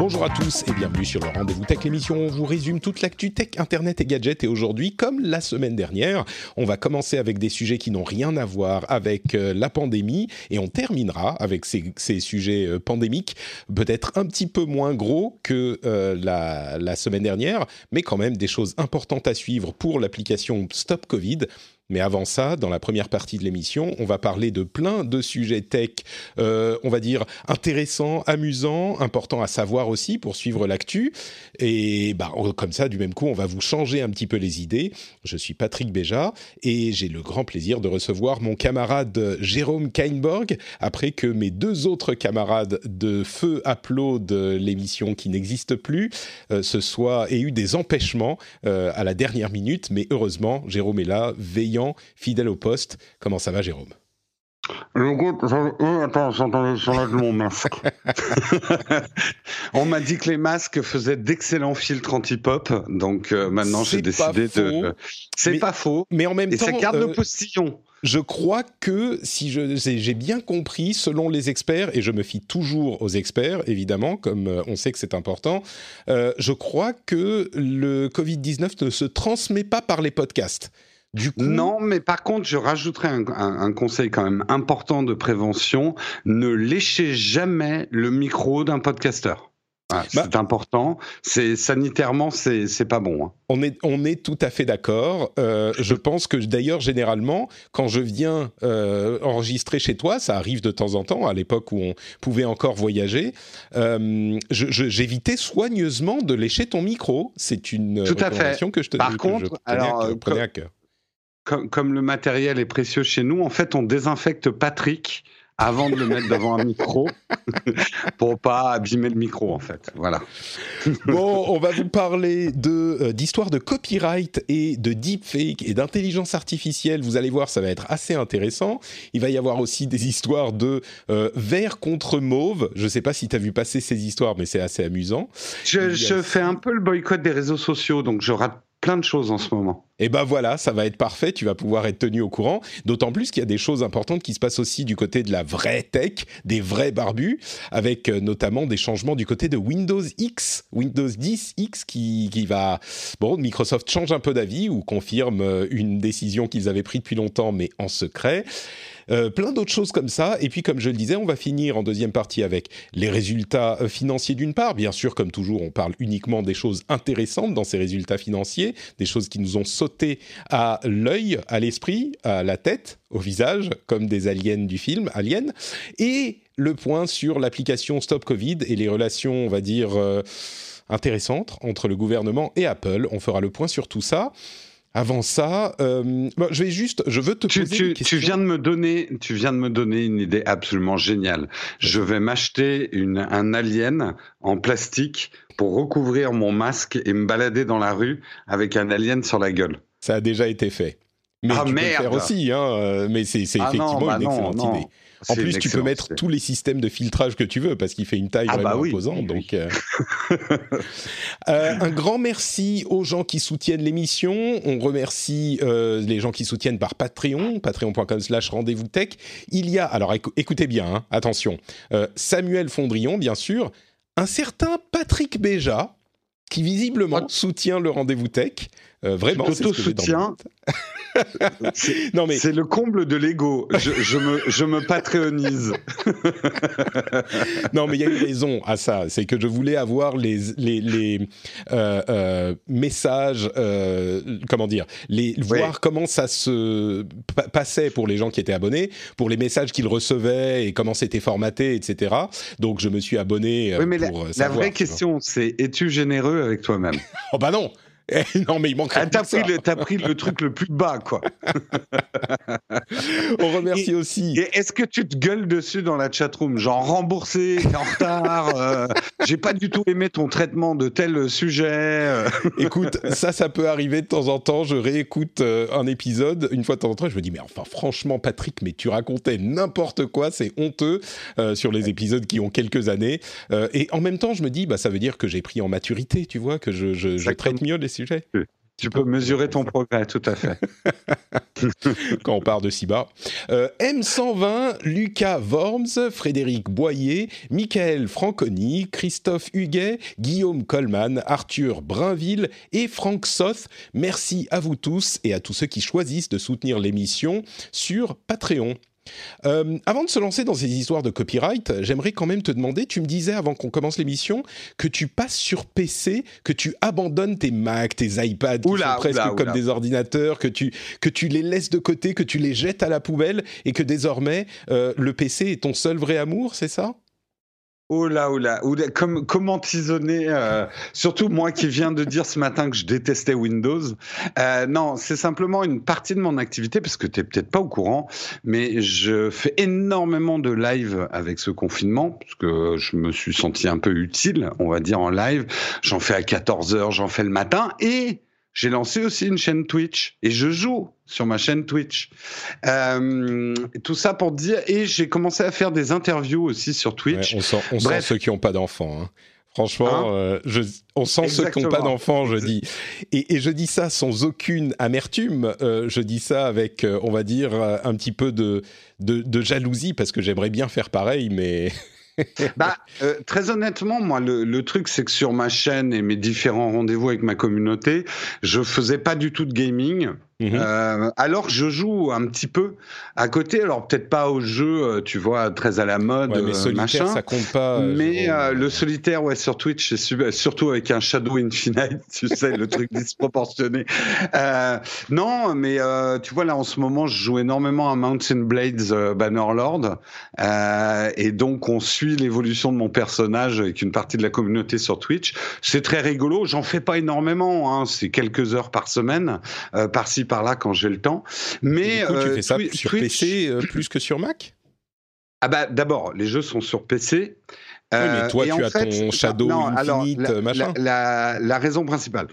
Bonjour à tous et bienvenue sur le Rendez-vous Tech, l'émission où on vous résume toute l'actu tech, internet et gadgets. Et aujourd'hui, comme la semaine dernière, on va commencer avec des sujets qui n'ont rien à voir avec euh, la pandémie et on terminera avec ces, sujets euh, pandémiques, peut-être un petit peu moins gros que euh, la, la semaine dernière, mais quand même des choses importantes à suivre pour l'application Stop Covid. Mais avant ça, dans la première partie de l'émission, on va parler de plein de sujets tech, euh, on va dire intéressants, amusants, importants à savoir aussi pour suivre l'actu. Et bah, comme ça, du même coup, on va vous changer un petit peu les idées. Je suis Patrick Béja et j'ai le grand plaisir de recevoir mon camarade Jérôme Kainborg, après que mes deux autres camarades de feu upload l'émission qui n'existe plus euh, se soient et eu des empêchements euh, à la dernière minute. Mais heureusement, Jérôme est là, veillant, fidèle au poste. Comment ça va, Jérôme? Écoute, eh, attends, j'entendais j'enlève mon masque. On m'a dit que les masques faisaient d'excellents filtres anti-pop, donc euh, maintenant j'ai décidé faux, de. C'est pas faux. Mais en même Et temps, ça garde euh, le postillon. Je crois que si j'ai bien compris, selon les experts, et je me fie toujours aux experts, évidemment, comme euh, on sait que c'est important, euh, je crois que le Covid-19 ne se transmet pas par les podcasts. Du coup, Non, mais par contre, je rajouterais un, un- un conseil quand même important de prévention ne léchez jamais le micro d'un podcasteur. Voilà, Bah- c'est important. C'est sanitairement, c'est c'est pas bon. hein. On est, on est tout à fait d'accord. Euh, je pense que d'ailleurs, généralement, quand je viens euh, enregistrer chez toi, ça arrive de temps en temps, à l'époque où on pouvait encore voyager, euh, je- je- j'évitais soigneusement de lécher ton micro. C'est une Tout à fait. que je te Par que je contre, à alors, à cœur. Comme, comme le matériel est précieux chez nous, en fait, on désinfecte Patrick avant de le mettre devant un micro pour pas abîmer le micro, en fait. Voilà. Bon, on va vous parler de euh, d'histoire de copyright et de deepfake et d'intelligence artificielle. Vous allez voir, ça va être assez intéressant. Il va y avoir aussi des histoires de euh, vert contre mauve. Je ne sais pas si tu as vu passer ces histoires, mais c'est assez amusant. Je fais un peu le boycott des réseaux sociaux, donc je rate plein de choses en ce moment. Et ben voilà, ça va être parfait. Tu vas pouvoir être tenu au courant. D'autant plus qu'il y a des choses importantes qui se passent aussi du côté de la vraie tech, des vrais barbus, avec euh, notamment des changements du côté de Windows X, Windows 10 X, qui, qui va. Bon, Microsoft change un peu d'avis ou confirme euh, une décision qu'ils avaient prise depuis longtemps, mais en secret. Euh, plein d'autres choses comme ça. Et puis, comme je le disais, on va finir en deuxième partie avec les résultats euh, financiers d'une part. Bien sûr, comme toujours, on parle uniquement des choses intéressantes dans ces résultats financiers, des choses qui nous ont sauté à l'œil, à l'esprit, à la tête, au visage, comme des aliens du film Alien. Et le point sur l'application Stop Covid et les relations, on va dire, euh, intéressantes entre le gouvernement et Apple. On fera le point sur tout ça. Avant ça, euh, bon, je vais juste, je veux te Tu, poser tu- une question. tu viens de me donner, tu viens de me donner une idée absolument géniale. Je vais m'acheter une, un alien en plastique pour recouvrir mon masque et me balader dans la rue avec un alien sur la gueule. Ça a déjà été fait. Mais Ah, tu peux le faire aussi, hein, euh, mais c'est c'est Ah non, effectivement bah une non, excellente non. idée. En plus, tu peux mettre tous les systèmes de filtrage que tu veux parce qu'il fait une taille Ah vraiment bah oui, imposante. oui. Donc, euh, euh, un grand merci aux gens qui soutiennent l'émission. On remercie euh, les gens qui soutiennent par Patreon, patreon.com/slash rendez-vous tech. Il y a, alors écou- écoutez bien, hein, attention, euh, Samuel Fondrion, bien sûr, un certain Patrick Béja qui visiblement soutient le rendez-vous tech. Euh, vraiment, c'est ce tête. C'est Non mais c'est le comble de l'ego. Je, je me, je me patreonise. non, mais il y a une raison à ça. C'est que je voulais avoir les, les, les euh, euh, messages, comment dire, les, voir comment ça se pa- passait pour les gens qui étaient abonnés, pour les messages qu'ils recevaient et comment c'était formaté, etc. Donc, je me suis abonné Oui, mais la, pour la savoir, vraie question, c'est es-tu généreux avec toi-même? Oh bah non non, mais il manque ah, t'as pris, le, as pris le truc le plus bas, quoi. On remercie aussi. Est-ce que tu te gueules dessus dans la chatroom Genre remboursé, t'es en retard, euh, j'ai pas du tout aimé ton traitement de tel sujet. Euh. Écoute, ça, ça peut arriver de temps en temps. Je réécoute euh, un épisode une fois de temps en temps. Je me dis, mais enfin, franchement, Patrick, mais tu racontais n'importe quoi, c'est honteux sur les épisodes qui ont quelques années. et en même temps, je me dis, bah, ça veut dire que j'ai pris en maturité, tu vois, que je, je traite mieux les sujets. Tu peux mesurer ton progrès, tout à fait. Quand on part de si bas. Euh, M120, Lucas Worms, Frédéric Boyer, Michael Franconi, Christophe Huguet, Guillaume Coleman, Arthur Brinville et Franck Soth. Merci à vous tous et à tous ceux qui choisissent de soutenir l'émission sur Patreon. Euh, avant de se lancer dans ces histoires de copyright, j'aimerais quand même te demander, tu me disais avant qu'on commence l'émission que tu passes sur PC, que tu abandonnes tes Mac, tes iPads, qui sont presque comme des ordinateurs, que tu, que tu les laisses de côté, que tu les jettes à la poubelle et que désormais euh, le PC est ton seul vrai amour, c'est ça? Oh là, oh là, comme, comment tisonner, euh, surtout moi qui viens de dire ce matin que je détestais Windows. Euh, non, c'est simplement une partie de mon activité, parce que tu n'es peut-être pas au courant, mais je fais énormément de live avec ce confinement, parce que je me suis senti un peu utile, on va dire, en live. J'en fais à 14h, j'en fais le matin, et j'ai lancé aussi une chaîne Twitch et je joue sur ma chaîne Twitch. Euh, tout ça pour dire et j'ai commencé à faire des interviews aussi sur Twitch. on sent, on sent ceux qui n'ont pas d'enfants. Hein. Franchement, hein euh, je, on sent ceux qui n'ont pas d'enfants, je dis. Et, et, je dis ça sans aucune amertume. Euh, je dis ça avec, euh, on va dire, un petit peu de, de, de jalousie parce que j'aimerais bien faire pareil, mais bah, euh, très honnêtement, moi, le, truc, c'est que sur ma chaîne et mes différents rendez-vous avec ma communauté, je faisais pas du tout de gaming. Mhm. Euh, alors je joue un petit peu à côté, alors peut-être pas au jeu, euh, tu vois, très à la mode, mais solitaire, machin. ça compte pas. Mais le solitaire, ouais, sur Twitch, c'est surtout avec un Shadow Infinite, tu sais, le truc disproportionné. non, mais tu vois là en ce moment, je joue énormément à Mountain Blades Bannerlord, et donc on suit l'évolution de mon personnage avec une partie de la communauté sur Twitch. C'est très rigolo. J'en fais pas énormément, hein. c'est quelques heures par semaine, par-ci par là quand j'ai le temps. Mais du coup, tu euh, fais ça sur PC euh, plus que sur Mac? Ah bah d'abord, les jeux sont sur PC. oui, mais toi, euh, tu as ton Shadow Infinite, la, machin. La, la, raison principale,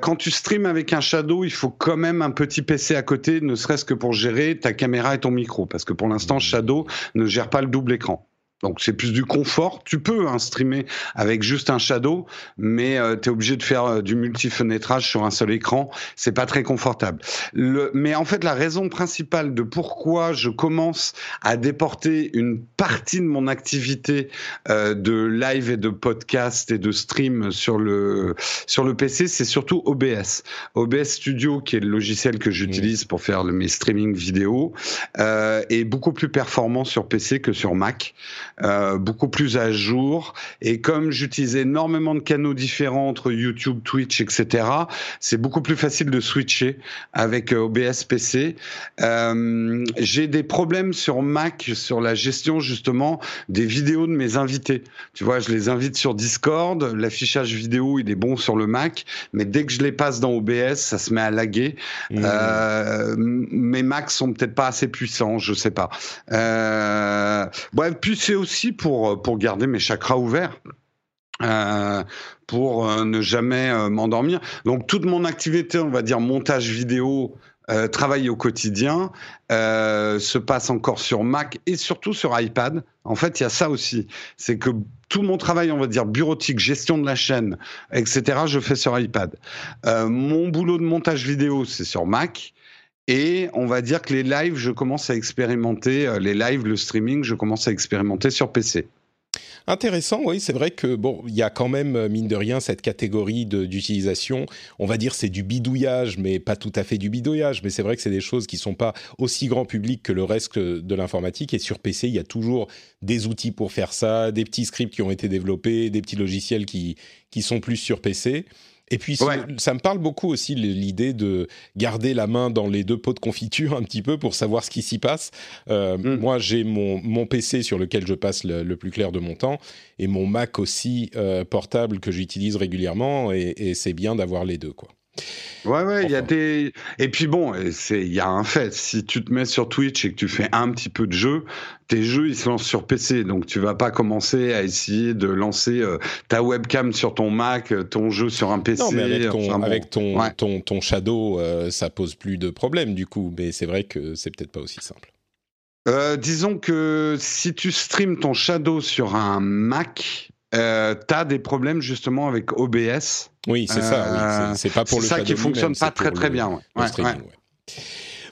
quand tu streams avec un Shadow, il faut quand même un petit PC à côté, ne serait-ce que pour gérer ta caméra et ton micro, parce que pour l'instant, mmh. Shadow ne gère pas le double écran. Donc c'est plus du confort. Tu peux hein, streamer avec juste un shadow, mais euh, tu es obligé de faire euh, du multi-fenêtrage sur un seul écran. C'est pas très confortable. Le, mais en fait, la raison principale de pourquoi je commence à déporter une partie de mon activité euh, de live et de podcast et de stream sur le sur le PC, c'est surtout OBS. OBS Studio, qui est le logiciel que j'utilise pour faire mes streaming vidéo, est beaucoup plus performant sur PC que sur Mac. Euh, beaucoup plus à jour. Et comme j'utilise énormément de canaux différents entre YouTube, Twitch, etc., c'est beaucoup plus facile de switcher avec euh, OBS PC. Euh, j'ai des problèmes sur Mac sur la gestion justement des vidéos de mes invités. Tu vois, je les invite sur Discord, l'affichage vidéo il est bon sur le Mac, mais dès que je les passe dans OBS, ça se met à laguer. Mmh. Euh, mes Macs sont peut-être pas assez puissants, je sais pas. Euh, bref, puis c'est aussi pour, euh, pour garder mes chakras ouverts. Euh, pour euh, ne jamais m'endormir. Donc toute mon activité, on va dire montage vidéo, travail au quotidien, se passe encore sur Mac et surtout sur iPad. En fait, il y a ça aussi, c'est que tout mon travail, on va dire bureautique, gestion de la chaîne, etc., je fais sur iPad. mon boulot de montage vidéo, c'est sur Mac. Et on va dire que les lives, je commence à expérimenter, euh, les lives, le streaming, je commence à expérimenter sur PC. Intéressant, oui, c'est vrai que bon, il y a quand même euh, mine de rien cette catégorie d'utilisation. On va dire c'est du bidouillage, mais pas tout à fait du bidouillage. Mais c'est vrai que c'est des choses qui sont pas aussi grand public que le reste de l'informatique. Et sur PC, il y a toujours des outils pour faire ça, des petits scripts qui ont été développés, des petits logiciels qui qui sont plus sur PC. Et puis, ça me parle beaucoup aussi l'idée de garder la main dans les deux pots de confiture un petit peu pour savoir ce qui s'y passe. Euh, mm. Moi, j'ai mon, mon, PC sur lequel je passe le, plus clair de mon temps et mon Mac aussi euh, portable que j'utilise régulièrement et, et c'est bien d'avoir les deux, quoi. Ouais, ouais, il y a des. Et puis bon, c'est, il y a un fait. Si tu te mets sur Twitch et que tu fais un petit peu de jeu, tes jeux ils se lancent sur PC, donc tu vas pas commencer à essayer de lancer euh, ta webcam sur ton Mac, euh, ton jeu sur un PC. Non, mais avec ton, avec ton, ton, ton, Shadow, euh, ça pose plus de problème du coup. Mais c'est vrai que c'est peut-être pas aussi simple. disons que si tu streams ton Shadow sur un Mac, euh, tu as des problèmes justement avec OBS. Oui, c'est ça. Oui. C'est pas pour le ça qui fonctionne pas très très bien.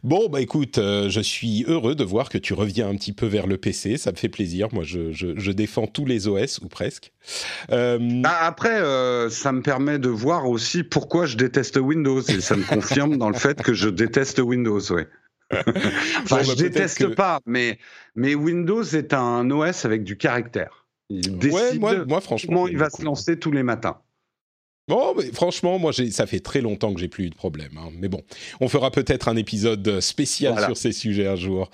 Bon, bah écoute, euh, je suis heureux de voir que tu reviens un petit peu vers le PC. Ça me fait plaisir. Moi, je, je, défends tous les OS ou presque. Euh... Bah après, euh, ça me permet de voir aussi pourquoi je déteste Windows et ça me confirme dans le fait que je déteste Windows. Ouais. enfin, je bah, déteste pas, mais mais Windows est un OS avec du caractère. Il décide moi, moi, franchement, il va se lancer tous les matins. Bon, mais franchement, moi, ça fait très longtemps que j'ai plus eu de problème. Hein. Mais bon, on fera peut-être un épisode spécial sur ces sujets un jour.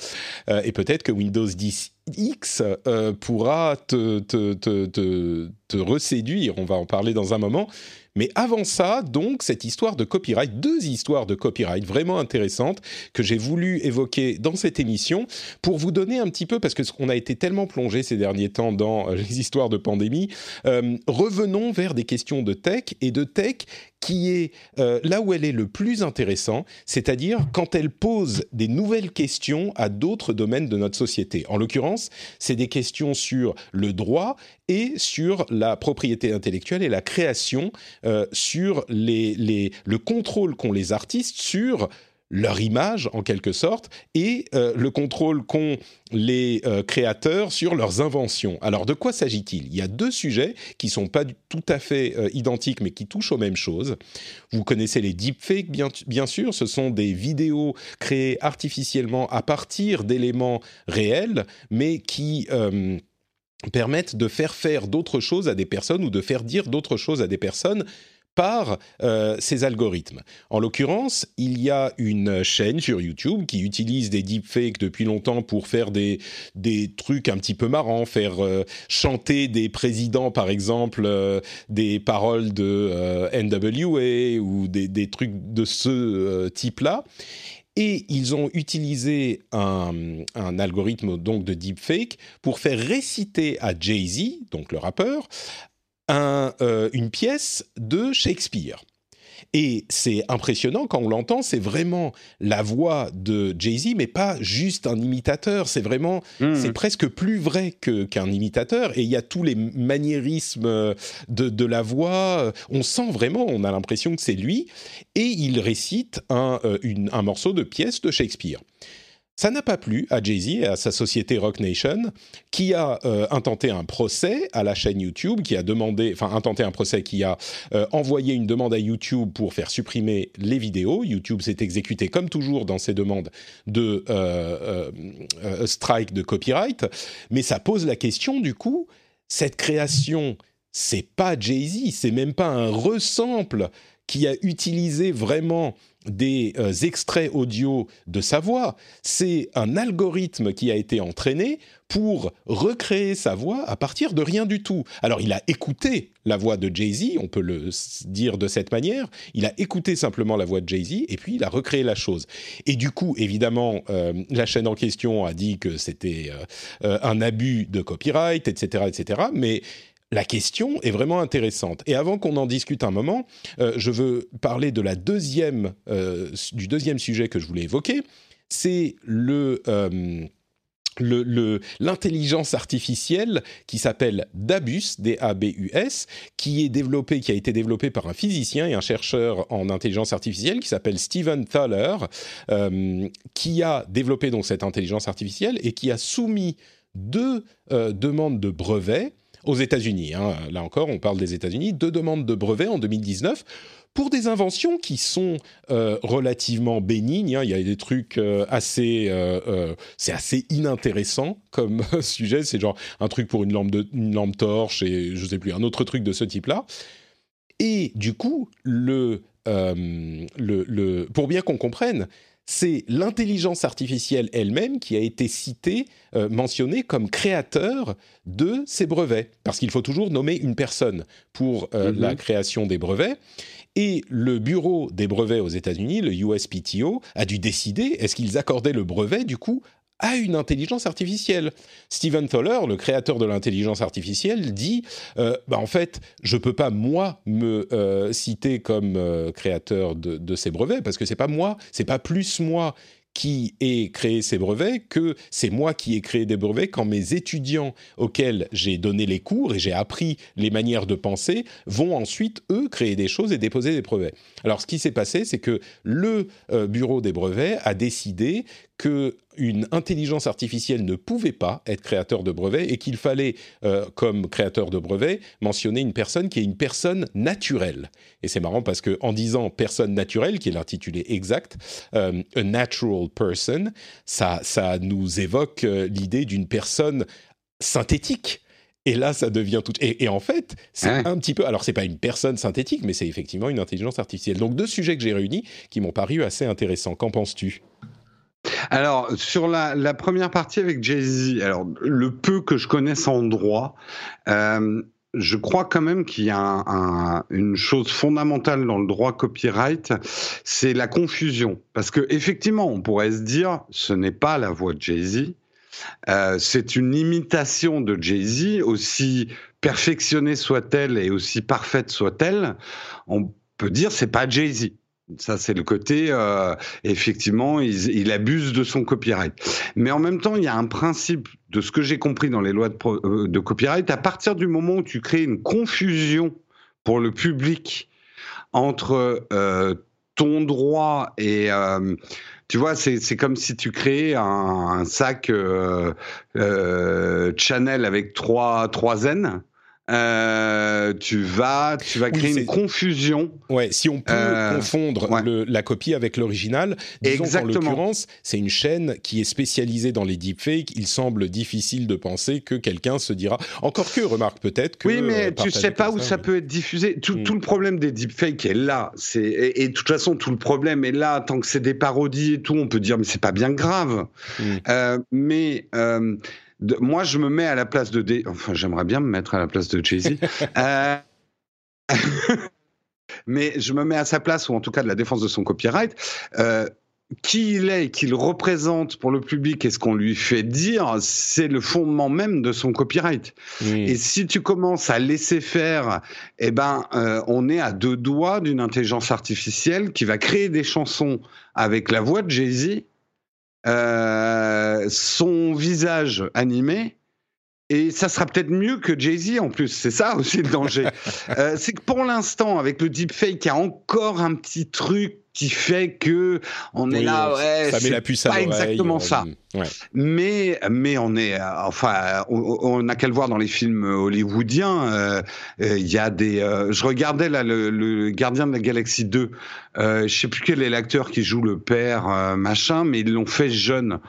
Euh, et peut-être que Windows 10 X euh, pourra te, te, te, te, te reséduire. On va en parler dans un moment. Mais avant ça, donc, cette histoire de copyright, deux histoires de copyright vraiment intéressantes que j'ai voulu évoquer dans cette émission pour vous donner un petit peu, parce qu'on a été tellement plongé ces derniers temps dans euh, les histoires de pandémie, euh, revenons vers des questions de tech et de tech qui est euh, là où elle est le plus intéressant, c'est-à-dire quand elle pose des nouvelles questions à d'autres domaines de notre société. En l'occurrence, c'est des questions sur le droit et sur la propriété intellectuelle et la création, euh, sur les, les, le contrôle qu'ont les artistes sur leur image en quelque sorte et euh, le contrôle qu'ont les euh, créateurs sur leurs inventions. Alors de quoi s'agit-il? Il y a deux sujets qui sont pas tout à fait euh, identiques mais qui touchent aux mêmes choses. Vous connaissez les deepfakes bien, bien sûr, ce sont des vidéos créées artificiellement à partir d'éléments réels mais qui permettent de faire faire d'autres choses à des personnes ou de faire dire d'autres choses à des personnes par euh, ces algorithmes. En l'occurrence, il y a une chaîne sur YouTube qui utilise des deepfakes depuis longtemps pour faire des, des trucs un petit peu marrants, faire euh, chanter des présidents, par exemple, euh, des paroles de NWA ou des, des, trucs de ce type-là. Et ils ont utilisé un, un, algorithme donc de deepfake pour faire réciter à Jay-Z, donc le rappeur, euh, une pièce de Shakespeare. Et c'est impressionnant quand on l'entend, c'est vraiment la voix de Jay-Z, mais pas juste un imitateur. C'est vraiment, mmh. c'est presque plus vrai qu'un imitateur. Et il y a tous les maniérismes de, de, la voix. On sent vraiment, on a l'impression que c'est lui. Et il récite un, euh, un morceau de pièce de Shakespeare. Ça n'a pas plu à Jay-Z et à sa société Rock Nation, qui a euh, intenté un procès à la chaîne YouTube, qui a demandé, enfin intenté un procès, qui a euh, envoyé une demande à YouTube pour faire supprimer les vidéos. YouTube s'est exécuté comme toujours dans ses demandes de euh, strike de copyright, mais ça pose la question du coup, cette création, c'est pas Jay-Z, c'est même pas un resample qui a utilisé vraiment des euh, extraits audio de sa voix. C'est un algorithme qui a été entraîné pour recréer sa voix à partir de rien du tout. Alors il a écouté la voix de Jay-Z, on peut le dire de cette manière, il a écouté simplement la voix de Jay-Z et puis il a recréé la chose. Et du coup, évidemment, euh, la chaîne en question a dit que c'était euh, un abus de copyright, etc., etc., mais la question est vraiment intéressante. Et avant qu'on en discute un moment, euh, je veux parler euh, du deuxième sujet que je voulais évoquer. C'est euh, l'intelligence artificielle qui s'appelle Dabus, D-A-B-U-S, qui qui a été développé par un physicien et un chercheur en intelligence artificielle qui s'appelle Steven Thaler, qui a développé donc cette intelligence artificielle et qui a soumis deux demandes de brevets aux États-Unis. Hein. Là encore, on parle des États-Unis. Deux demandes de brevets en 2019 pour des inventions qui sont euh, relativement bénignes. Hein. Il y a des trucs euh, assez, euh, c'est assez inintéressant comme sujet. C'est genre un truc pour une lampe de, une lampe torche et je sais plus un autre truc de ce type-là. Et du coup, le, le, le pour bien qu'on comprenne, c'est l'intelligence artificielle elle-même qui a été citée, euh, mentionnée comme créateur de ces brevets, parce qu'il faut toujours nommer une personne pour euh, Mhm. la création des brevets. Et le bureau des brevets aux États-Unis, le USPTO, a dû décider est-ce qu'ils accordaient le brevet du coup à une intelligence artificielle. Stephen Thaler, le créateur de l'intelligence artificielle, dit euh, bah, en fait, je peux pas moi me euh, citer comme euh, créateur de, de ces brevets parce que c'est pas moi, c'est pas plus moi qui ai créé ces brevets que c'est moi qui ai créé des brevets quand mes étudiants auxquels j'ai donné les cours et j'ai appris les manières de penser vont ensuite eux créer des choses et déposer des brevets. Alors ce qui s'est passé, c'est que le bureau des brevets a décidé que une intelligence artificielle ne pouvait pas être créateur de brevets et qu'il fallait, euh, comme créateur de brevets, mentionner une personne qui est une personne naturelle. Et c'est marrant parce que en disant personne naturelle, qui est l'intitulé exact, euh, a natural person, ça, ça nous évoque euh, l'idée d'une personne synthétique. Et là, ça devient tout. Et, et en fait, c'est Ouais. un petit peu. Alors, c'est pas une personne synthétique, mais c'est effectivement une intelligence artificielle. Donc, deux sujets que j'ai réunis qui m'ont paru assez intéressants. Qu'en penses-tu? Alors, sur la, première partie avec Jay-Z, alors le peu que je connaisse en droit, euh, je crois quand même qu'il y a un- un- une chose fondamentale dans le droit copyright, c'est la confusion. Parce que effectivement, on pourrait se dire, ce n'est pas la voix de Jay-Z, euh, c'est une imitation de Jay-Z, aussi perfectionnée soit-elle et aussi parfaite soit-elle. On peut dire, c'est pas Jay-Z. Ça, c'est le côté, euh, effectivement, il, abuse de son copyright. Mais en même temps, il y a un principe de ce que j'ai compris dans les lois euh, de copyright. À partir du moment où tu crées une confusion pour le public entre euh, ton droit et euh, tu vois, c'est comme si tu créais un, un sac euh, euh, Chanel avec trois trois N. Euh, tu vas tu vas Oui, créer c'est- une confusion. Ouais, si on peut Euh, confondre ouais. le- la copie avec l'original, disons qu'en l'occurrence, c'est une chaîne qui est spécialisée dans les deepfakes. Il semble difficile de penser que quelqu'un se dira. Encore que, remarque peut-être que. Oui, mais tu sais pas où ça mais- peut être diffusé. Tout, Mm. tout le problème des deepfakes est là. Et, et de toute façon tout le problème est là. Tant que c'est des parodies et tout, on peut dire mais c'est pas bien grave. Mm. Euh, mais de- moi, je me mets à la place de. Enfin, j'aimerais bien me mettre à la place de Jay Z. Euh, mais je me mets à sa place ou en tout cas de la défense de son copyright. Euh, qui il est, qu'il représente pour le public et ce qu'on lui fait dire, c'est le fondement même de son copyright. Et si tu commences à laisser faire, eh ben, euh, on est à deux doigts d'une intelligence artificielle qui va créer des chansons avec la voix de Jay-Z, son visage animé. Et ça sera peut-être mieux que Jay-Z en plus. C'est ça aussi le danger. Euh, c'est que pour l'instant, avec le deepfake, il y a encore un petit truc qui fait que on est là, ouais, ça met la puce à pas exactement ça. ouais. Mais, mais on est, enfin, on, on a qu'à le voir dans les films hollywoodiens. euh, euh, Il y a des. euh, je regardais là le, le Gardien de la Galaxie 2. Euh, je sais plus quel est l'acteur qui joue le père, machin, mais ils l'ont fait jeune.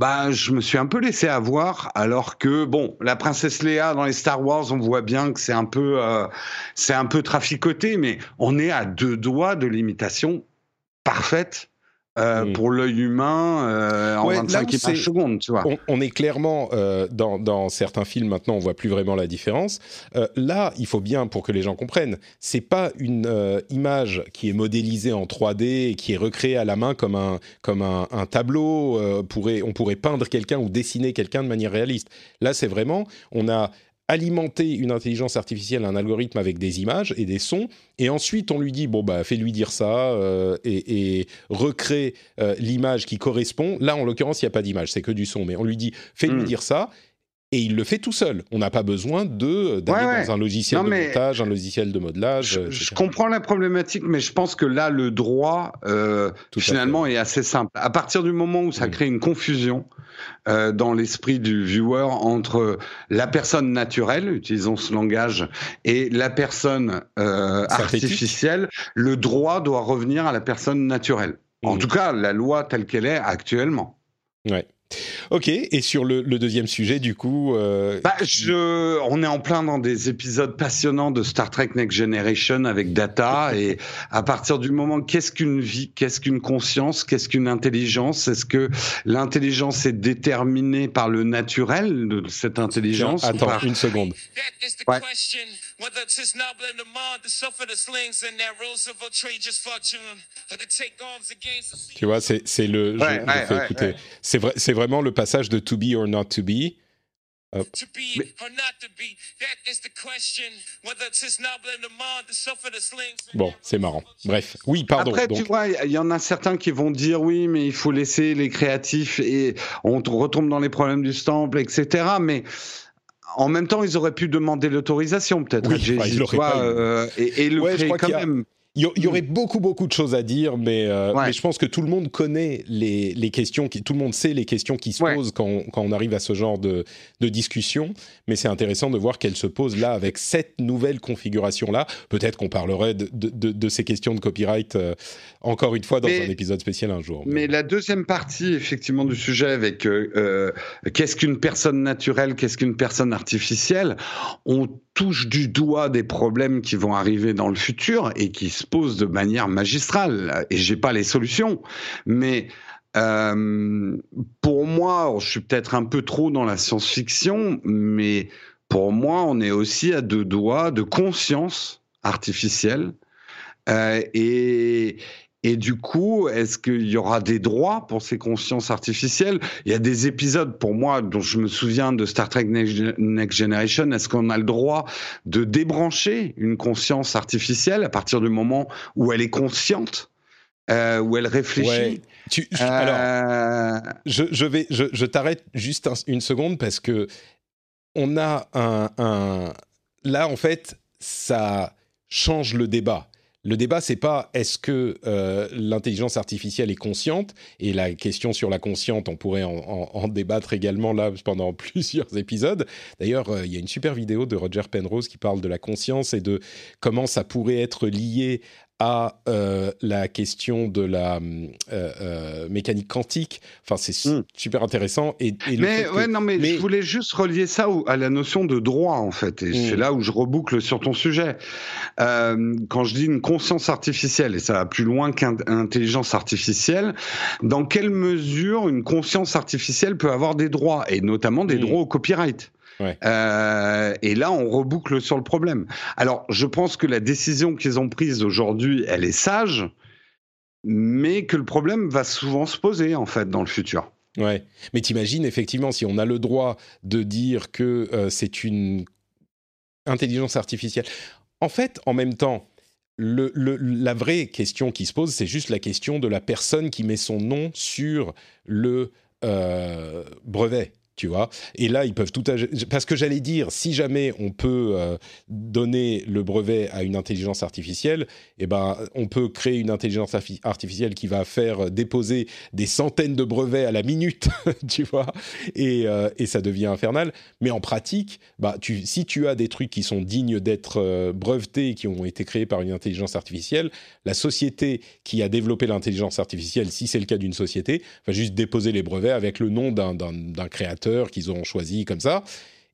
Bah, je me suis un peu laissé avoir, alors que bon, la princesse Léa dans les Star Wars, on voit bien que c'est un peu, euh, c'est un peu traficoté, mais on est à deux doigts de l'imitation parfaite euh, Mm. pour l'œil humain euh, en Ouais, là 25 où c'est- images secondes, tu vois. On, on est clairement euh, dans, dans certains films maintenant, on voit plus vraiment la différence. Euh, là, il faut bien pour que les gens comprennent, c'est pas une euh, image qui est modélisée en 3D et qui est recréée à la main comme un comme un, un tableau. euh, pourrait on pourrait peindre quelqu'un ou dessiner quelqu'un de manière réaliste. Là, c'est vraiment on a alimenter une intelligence artificielle, un algorithme avec des images et des sons, et ensuite on lui dit bon bah fais-lui dire ça euh, et, et recrée euh, l'image qui correspond. Là en l'occurrence il n'y a pas d'image, c'est que du son, mais on lui dit fais-lui Mm. dire ça. Et il le fait tout seul. On n'a pas besoin de d'aller Ouais, ouais. dans un logiciel Non, de montage, un logiciel de modelage. Je, euh, je comprends la problématique, mais je pense que là, le droit, euh, Tout finalement, est assez simple. À partir du moment où ça crée une confusion euh, dans l'esprit du viewer entre la personne naturelle, utilisons ce langage, et la personne euh, artificielle, le droit doit revenir à la personne naturelle. En Mm. tout cas, la loi telle qu'elle est actuellement. Ouais, Ok, et sur le, le deuxième sujet, du coup. Euh... Bah, je, on est en plein dans des épisodes passionnants de Star Trek Next Generation avec Data, et à partir du moment, qu'est-ce qu'une vie, qu'est-ce qu'une conscience, qu'est-ce qu'une intelligence? Est-ce que l'intelligence est déterminée par le naturel de cette intelligence Tiens, Attends, par... une seconde. Ouais. Tu vois, c'est c'est le. je- Ouais, je ouais, fais ouais, écouter. ouais. C'est vrai, c'est vraiment le passage de To Be or Not To Be. Hop. To be or not to be, that is the question. Whether it's his noble in the mind to suffer the slings. Bon, c'est marrant. Bref, oui, pardon. Après, donc, tu vois, il y en a certains qui vont dire oui, mais il faut laisser les créatifs et on retombe dans les problèmes du stamp, etc. Mais en même temps, ils auraient pu demander l'autorisation, peut-être, Oui, ils pas eu. euh, et, et le Ouais, je créer crois quand qu'il y a- même. Il y, aurait beaucoup, beaucoup de choses à dire, mais, euh, Ouais. mais je pense que tout le monde connaît les, les questions, qui, tout le monde sait les questions qui se Ouais. posent quand on, quand on arrive à ce genre de, de discussion. Mais c'est intéressant de voir qu'elles se posent là avec cette nouvelle configuration-là. Peut-être qu'on parlerait de, de, de- de ces questions de copyright euh, encore une fois dans Mais- un épisode spécial un jour. Mais la deuxième partie, effectivement, du sujet avec euh, qu'est-ce qu'une personne naturelle, qu'est-ce qu'une personne artificielle, on touche du doigt des problèmes qui vont arriver dans le futur et qui se posent de manière magistrale. Et j'ai pas les solutions, mais euh, pour moi, je suis peut-être un peu trop dans la science-fiction, mais pour moi, on est aussi à deux doigts de conscience artificielle. Euh, et, et du coup, est-ce qu'il y aura des droits pour ces consciences artificielles? Il y a des épisodes, pour moi, dont je me souviens de Star Trek Next Generation. Est-ce qu'on a le droit de débrancher une conscience artificielle à partir du moment où elle est consciente, euh, où elle réfléchit? Ouais. Tu, je- Euh, alors, je, je vais, je, je t'arrête juste un- une seconde parce que on a un, un- là en fait, ça change le débat. Le débat, c'est pas est-ce que euh, l'intelligence artificielle est consciente et la question sur la consciente, on pourrait en, débattre également là pendant plusieurs épisodes. D'ailleurs, euh, il y a une super vidéo de Roger Penrose qui parle de la conscience et de comment ça pourrait être lié à euh, la question de la euh, euh, mécanique quantique. Enfin, c'est su- Mm. super intéressant. Et, et le Mais que- non, mais, mais- je voulais juste relier ça au- à la notion de droit en fait, et Mm. c'est là où je reboucle sur ton sujet. Euh, quand je dis une conscience artificielle, et ça va plus loin qu'intelligence artificielle, dans quelle mesure une conscience artificielle peut avoir des droits, et notamment des Mm. droits au copyright? Ouais. Euh, et là, on reboucle sur le problème. Alors, je pense que la décision qu'ils ont prise aujourd'hui, elle est sage, mais que le problème va souvent se poser en fait dans le futur. Ouais, mais t'imagines effectivement si on a le droit de dire que euh, c'est une intelligence artificielle. En fait, en même temps, le, le- la vraie question qui se pose, c'est juste la question de la personne qui met son nom sur le euh, brevet. Et là, ils peuvent tout... Parce que j'allais dire, si jamais on peut euh, donner le brevet à une intelligence artificielle, eh ben, on peut créer une intelligence arti- artificielle qui va faire déposer des centaines de brevets à la minute, tu vois, et, euh, et ça devient infernal. Mais en pratique, bah, si tu as des trucs qui sont dignes d'être euh, brevetés, qui ont été créés par une intelligence artificielle, la société qui a développé l'intelligence artificielle, si c'est le cas d'une société, va juste déposer les brevets avec le nom d'un- d'un qu'ils auront choisi comme ça.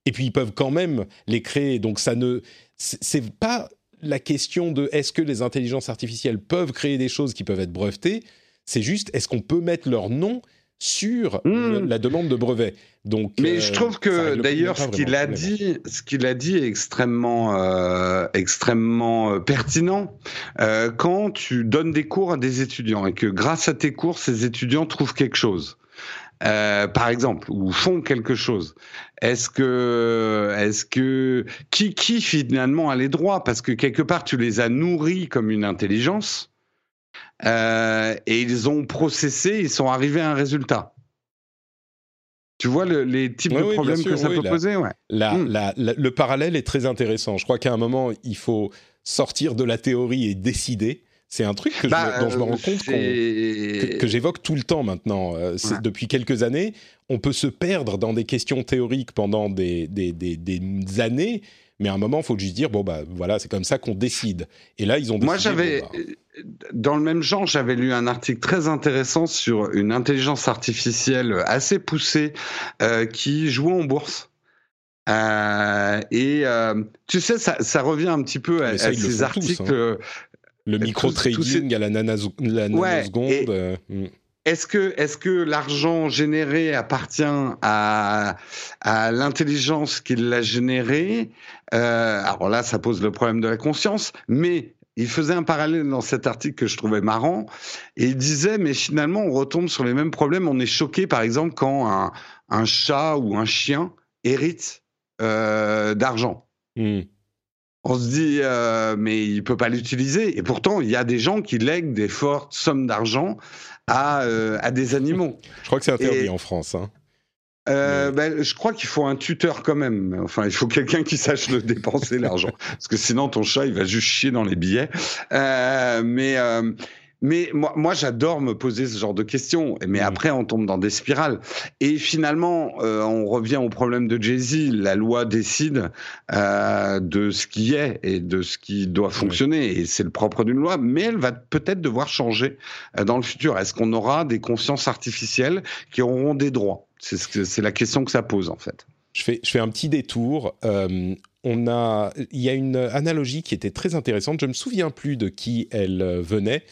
Et puis ils peuvent quand même les créer. Donc ça ne, c'est pas la question de est-ce que les intelligences artificielles peuvent créer des choses qui peuvent être brevetées. C'est juste est-ce qu'on peut mettre leur nom sur Mmh. le- la demande de brevet. Donc, Mais euh, je trouve que d'ailleurs ce qu'il a dit, ce qu'il a dit est extrêmement, euh, extrêmement euh, pertinent. Quand tu donnes des cours à des étudiants et que grâce à tes cours, ces étudiants trouvent quelque chose. Euh, par exemple, ou font quelque chose. Est-ce que, est-ce que, qui, qui finalement a les droits? Parce que quelque part, tu les as nourris comme une intelligence, euh, et ils ont processé, ils sont arrivés à un résultat. Tu vois le- les types Oui, de oui, problèmes sûr, que ça oui, peut poser, ouais. La- Mm. la- la- le parallèle est très intéressant. Je crois qu'à un moment, il faut sortir de la théorie et décider. C'est un truc que Bah, dont je me euh, rends compte qu'on- c'est- que, que j'évoque tout le temps maintenant. Euh, Ouais. Depuis quelques années, on peut se perdre dans des questions théoriques pendant des, des, des- des années, Mais à un moment, il faut juste dire bon bah voilà, c'est comme ça qu'on décide. Et là, ils ont décidé. Moi, j'avais bon, bah, dans le même genre, j'avais lu un article très intéressant sur une intelligence artificielle assez poussée euh, qui jouait en bourse. Euh, et euh, tu sais, ça, ça revient un petit peu à, ça, à ces font tous, articles. hein. Le micro trading à la, Ouais, nanoseconde. euh, mm. Est-ce que, est-ce que l'argent généré appartient à, à l'intelligence qui l'a généré? Euh, Alors là, ça pose le problème de la conscience, mais il faisait un parallèle dans cet article que je trouvais marrant, et il disait, mais finalement, on retombe sur les mêmes problèmes. On est choqué, par exemple, quand un, un chat ou un chien hérite euh, d'argent. Mm. On se dit, euh, mais il peut pas l'utiliser. Et pourtant, il y a des gens qui lèguent des fortes sommes d'argent à, euh, à des animaux. Je crois que c'est interdit Et- en France. hein. Euh, ben, je crois qu'il faut un tuteur quand même. Enfin, il faut quelqu'un qui sache le dépenser l'argent, parce que sinon ton chat il va juste chier dans les billets. Euh, mais euh, mais moi, moi j'adore me poser ce genre de questions. Mais Mm. après on tombe dans des spirales. Et finalement, euh, on revient au problème de Jay Z. La loi décide euh, de ce qui est et de ce qui doit fonctionner. Et c'est le propre d'une loi. Mais elle va peut-être devoir changer euh, dans le futur. Est-ce qu'on aura des consciences artificielles qui auront des droits? C'est ce la question que ça pose en fait. Je fais, je fais un petit détour. On a, il y a une analogie qui était très intéressante. Je me souviens plus de qui elle venait,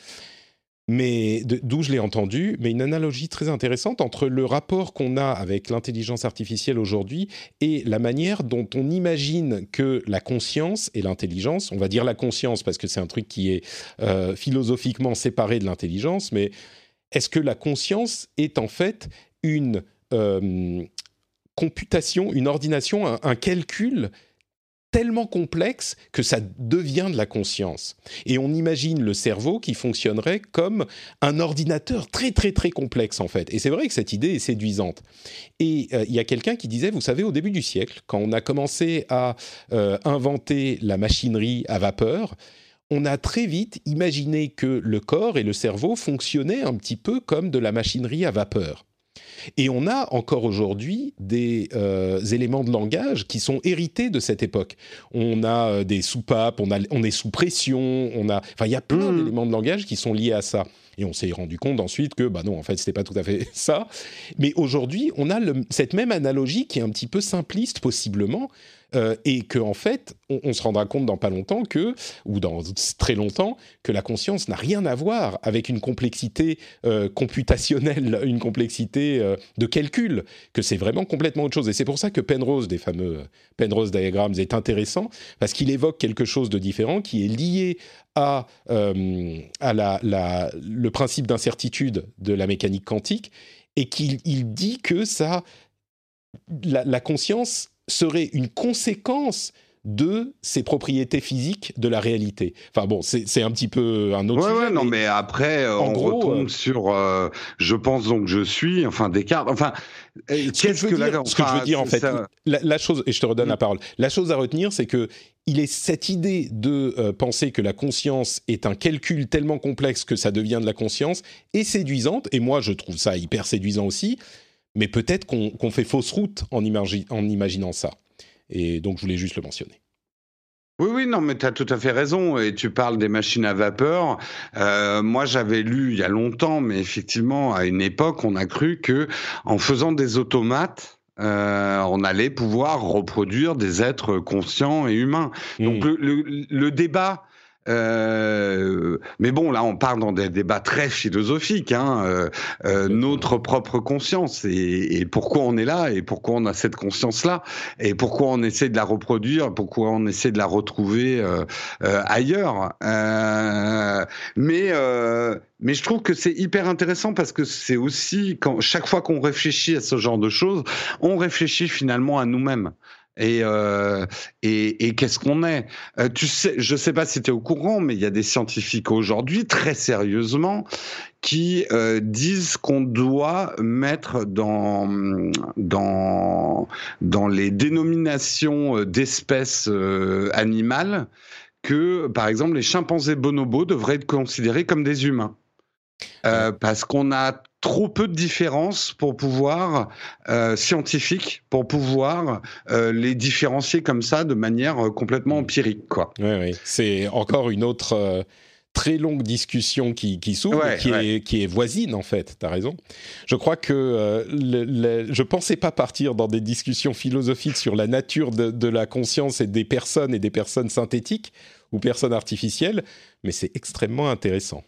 mais d'où je l'ai entendue. Mais une analogie très intéressante entre le rapport qu'on a avec l'intelligence artificielle aujourd'hui et la manière dont on imagine que la conscience et l'intelligence, on va dire la conscience parce que c'est un truc qui est euh, philosophiquement séparé de l'intelligence, mais est-ce que la conscience est en fait une euh, computation, une ordination, un calcul tellement complexe que ça devient de la conscience. Et on imagine le cerveau qui fonctionnerait comme un ordinateur très très très complexe en fait. Et c'est vrai que cette idée est séduisante. Et euh, il y a quelqu'un qui disait, vous savez, au début du siècle, quand on a commencé à euh, inventer la machinerie à vapeur, on a très vite imaginé que le corps et le cerveau fonctionnaient un petit peu comme de la machinerie à vapeur. Et on a encore aujourd'hui des euh, éléments de langage qui sont hérités de cette époque. On a euh, des soupapes, on, a, on est sous pression, on a, enfin, il y a plein Mhm. d'éléments de langage qui sont liés à ça. Et on s'est rendu compte ensuite que, bah non, en fait, c'était pas tout à fait ça. Mais aujourd'hui, on a cette même analogie qui est un petit peu simpliste, possiblement, euh, et que en fait, on, se rendra compte dans pas longtemps que, ou dans très longtemps, que la conscience n'a rien à voir avec une complexité euh, computationnelle, une complexité euh, de calcul, que c'est vraiment complètement autre chose. Et c'est pour ça que Penrose, des fameux Penrose diagrams, est intéressant parce qu'il évoque quelque chose de différent qui est lié à, euh, à la, la- le principe d'incertitude de la mécanique quantique et qu'il il dit que la conscience serait une conséquence de ces propriétés physiques de la réalité. Enfin bon, c'est un petit peu un autre Ouais, sujet, ouais, non, mais après, euh, en on gros, retombe euh, sur euh, je pense donc je suis, enfin Descartes, enfin, euh, Ce que, je qu'est-ce veux que dire, la. ce que je veux dire, en fait, ça- la, la chose, et je te redonne Mm. la parole, la chose à retenir, c'est que il est cette idée de euh, penser que la conscience est un calcul tellement complexe que ça devient de la conscience est séduisante, et moi je trouve ça hyper séduisant aussi, mais peut-être qu'on fait fausse route en, imagi- en imaginant ça. Et donc je voulais juste le mentionner. Oui, oui, non, mais tu as tout à fait raison. Et tu parles des machines à vapeur. Euh, moi, j'avais lu il y a longtemps, mais effectivement, à une époque, on a cru que en faisant des automates, euh, on allait pouvoir reproduire des êtres conscients et humains. Donc Mm. le, le, le débat. Euh, mais bon, là, on part dans des débats très philosophiques. Hein, euh, euh, notre propre conscience et, et pourquoi on est là et pourquoi on a cette conscience-là et pourquoi on essaie de la reproduire, pourquoi on essaie de la retrouver euh, euh, ailleurs. Euh, mais euh, mais je trouve que c'est hyper intéressant parce que c'est aussi quand chaque fois qu'on réfléchit à ce genre de choses, on réfléchit finalement à nous-mêmes. Et, euh, et, et qu'est-ce qu'on est? Euh, Tu sais, je sais pas si tu es au courant, mais il y a des scientifiques aujourd'hui, très sérieusement, qui euh, disent qu'on doit mettre dans dans dans les dénominations d'espèces euh, animales que, par exemple, les chimpanzés bonobos devraient être considérés comme des humains. Euh, parce qu'on a trop peu de différences pour pouvoir euh, scientifique pour pouvoir euh, les différencier comme ça de manière euh, complètement empirique, quoi. Oui, oui. C'est encore une autre euh, très longue discussion qui, qui s'ouvre, Ouais, qui, ouais. est, qui est voisine en fait. T'as raison. Je crois que le, le- je pensais pas partir dans des discussions philosophiques sur la nature de, de la conscience et des personnes et des personnes synthétiques ou personnes artificielles, mais c'est extrêmement intéressant.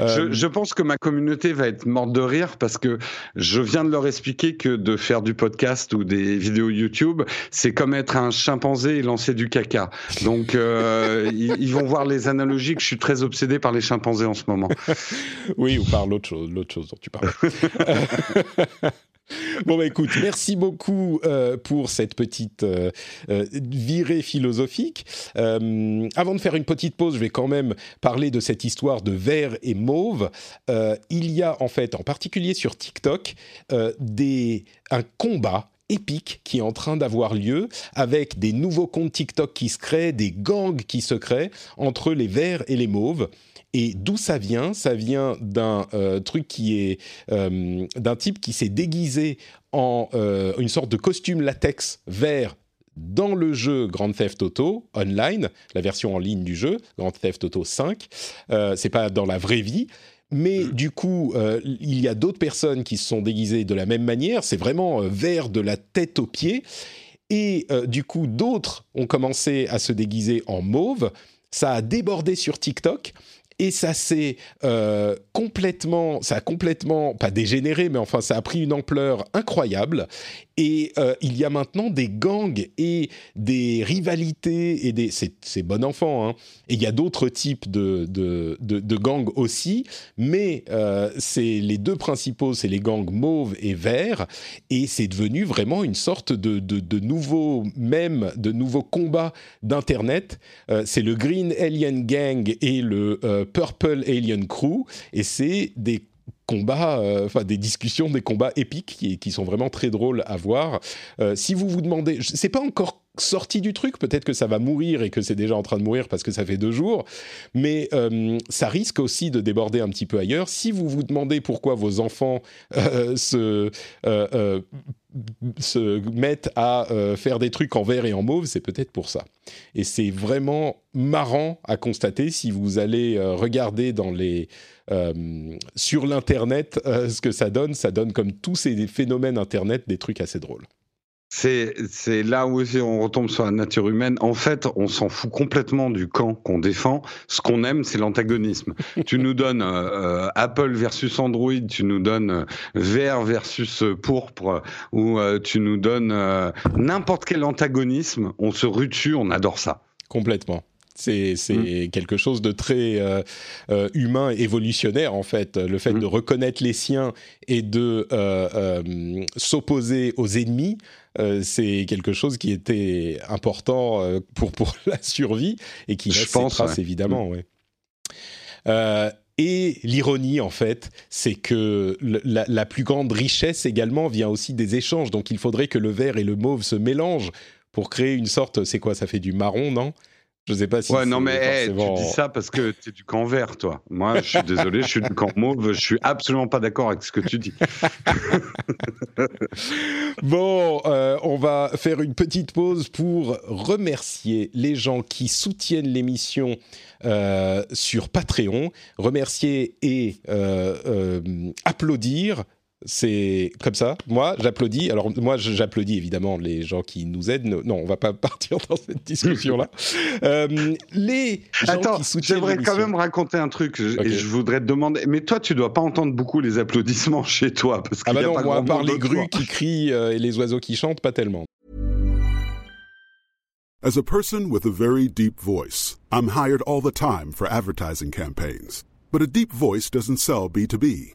Euh, Je, je pense que ma communauté va être morte de rire parce que je viens de leur expliquer que de faire du podcast ou des vidéos YouTube, c'est comme être un chimpanzé et lancer du caca. Donc, euh, ils, ils vont voir les analogies que je suis très obsédé par les chimpanzés en ce moment. Oui, ou par l'autre chose, l'autre chose dont tu parles. bon, bah écoute, merci beaucoup euh, pour cette petite euh, euh, virée philosophique. Avant de faire une petite pause, je vais quand même parler de cette histoire de vert et mauve. Il y a en fait, en particulier sur TikTok, des, un combat épique qui est en train d'avoir lieu avec des nouveaux comptes TikTok qui se créent, des gangs qui se créent entre les verts et les mauves. Et d'où ça vient? Ça vient d'un euh, truc qui est euh, d'un type qui s'est déguisé en euh, une sorte de costume latex vert dans le jeu Grand Theft Auto Online, la version en ligne du jeu Grand Theft Auto 5. Euh, c'est pas dans la vraie vie. Mais du coup, il y a d'autres personnes qui se sont déguisées de la même manière. C'est vraiment vert de la tête aux pieds. Et du coup, d'autres ont commencé à se déguiser en mauve. Ça a débordé sur TikTok. Et ça s'est euh, complètement, ça a complètement, pas dégénéré, mais enfin, ça a pris une ampleur incroyable. Et euh, il y a maintenant des gangs et des rivalités et des, c'est, bon enfant. Hein. Et il y a d'autres types de, de, de, gangs aussi, mais euh, c'est les deux principaux, c'est les gangs mauve et vert. Et c'est devenu vraiment une sorte de, de, nouveau même, de nouveau combat d'internet. Euh, c'est le Green Alien Gang et le Purple Alien Crew, et c'est des combats, euh, enfin des discussions, des combats épiques qui, sont vraiment très drôles à voir. Euh, si vous vous demandez, c'est pas encore sorti du truc, peut-être que ça va mourir et que c'est déjà en train de mourir parce que ça fait deux jours, mais euh, ça risque aussi de déborder un petit peu ailleurs. Si vous vous demandez pourquoi vos enfants se, se mettent à faire des trucs en vert et en mauve, c'est peut-être pour ça. Et c'est vraiment marrant à constater si vous allez regarder dans les sur l'internet euh, ce que ça donne. Ça donne comme tous ces phénomènes internet des trucs assez drôles. C'est c'est là où aussi on retombe sur la nature humaine. En fait, on s'en fout complètement du camp qu'on défend. Ce qu'on aime, c'est l'antagonisme. tu nous donnes euh, euh, Apple versus Android, tu nous donnes euh, vert versus euh, pourpre, euh, ou euh, tu nous donnes euh, n'importe quel antagonisme. On se rue dessus, on adore ça. Complètement. C'est Mm. quelque chose de très euh, euh, humain, évolutionnaire en fait. Le fait Mm. de reconnaître les siens et de euh, s'opposer aux ennemis, c'est quelque chose qui était important pour, pour la survie et qui Je laisse pense, ses traces ouais. évidemment. Ouais. Euh, et l'ironie, en fait, c'est que la plus grande richesse également vient aussi des échanges. Donc il faudrait que le vert et le mauve se mélangent pour créer une sorte. C'est quoi Ça fait du marron, non? Je sais pas si. Ouais, non, mais hey, forcément- tu dis ça parce que tu es du camp vert, toi. Moi, je suis désolé, je suis du camp mauve. Je suis absolument pas d'accord avec ce que tu dis. Bon, euh, on va faire une petite pause pour remercier les gens qui soutiennent l'émission euh, sur Patreon. Remercier et euh, applaudir. C'est comme ça. Moi, j'applaudis. Alors, moi, j'applaudis évidemment les gens qui nous aident. Non, on va pas partir dans cette discussion-là. Euh, les gens Attends, qui soutiennent j'aimerais quand même raconter un truc je- et je voudrais te demander. Mais toi, tu dois pas entendre beaucoup les applaudissements chez toi parce Ah qu'il bah y a non, pas moi, à part les grues qui crient euh, et les oiseaux qui chantent, pas tellement. As a person with a very deep voice, I'm hired all the time for advertising campaigns. But a deep voice doesn't sell B2B,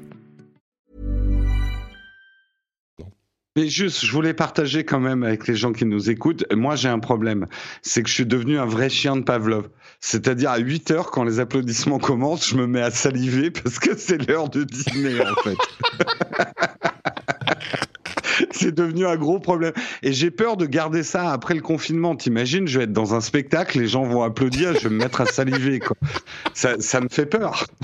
Mais juste, je voulais partager quand même avec les gens qui nous écoutent. Moi, j'ai un problème. C'est que je suis devenu un vrai chien de Pavlov. C'est-à-dire, à 8 heures, quand les applaudissements commencent, je me mets à saliver parce que c'est l'heure de dîner, en fait. c'est devenu un gros problème. Et j'ai peur de garder ça après le confinement. T'imagines, je vais être dans un spectacle, les gens vont applaudir, je vais me mettre à saliver. Quoi. Ça, ça me fait peur.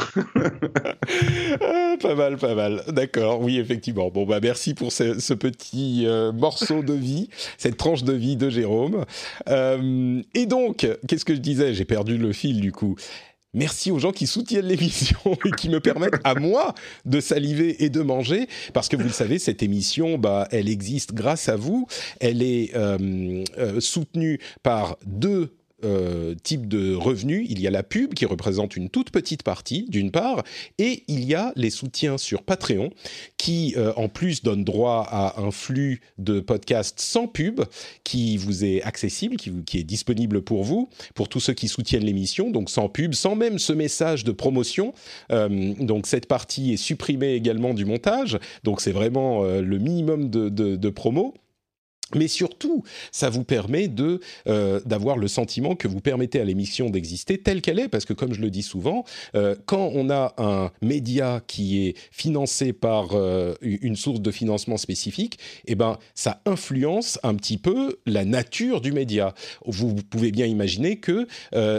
Ah, pas mal, pas mal. D'accord, oui, effectivement. Bon, bah merci pour ce, petit euh, morceau de vie, cette tranche de vie de Jérôme. Euh, et donc, qu'est-ce que je disais? J'ai perdu le fil du coup. Merci aux gens qui soutiennent l'émission et qui me permettent à moi de saliver et de manger, parce que vous le savez, cette émission, bah, elle existe grâce à vous. Elle est euh, euh, soutenue par deux euh, types de revenus. Il y a la pub qui représente une toute petite partie, d'une part, et il y a les soutiens sur Patreon qui, euh, en plus, donnent droit à un flux de podcasts sans pub qui vous est accessible, qui, est disponible pour vous, pour tous ceux qui soutiennent l'émission, donc sans pub, sans même ce message de promotion. Euh, donc cette partie est supprimée également du montage, donc c'est vraiment euh, le minimum de, de promo. Mais surtout, ça vous permet de euh, d'avoir le sentiment que vous permettez à l'émission d'exister telle qu'elle est, parce que comme je le dis souvent, euh, quand on a un média qui est financé par euh, une source de financement spécifique, eh ben ça influence un petit peu la nature du média. Vous, pouvez bien imaginer que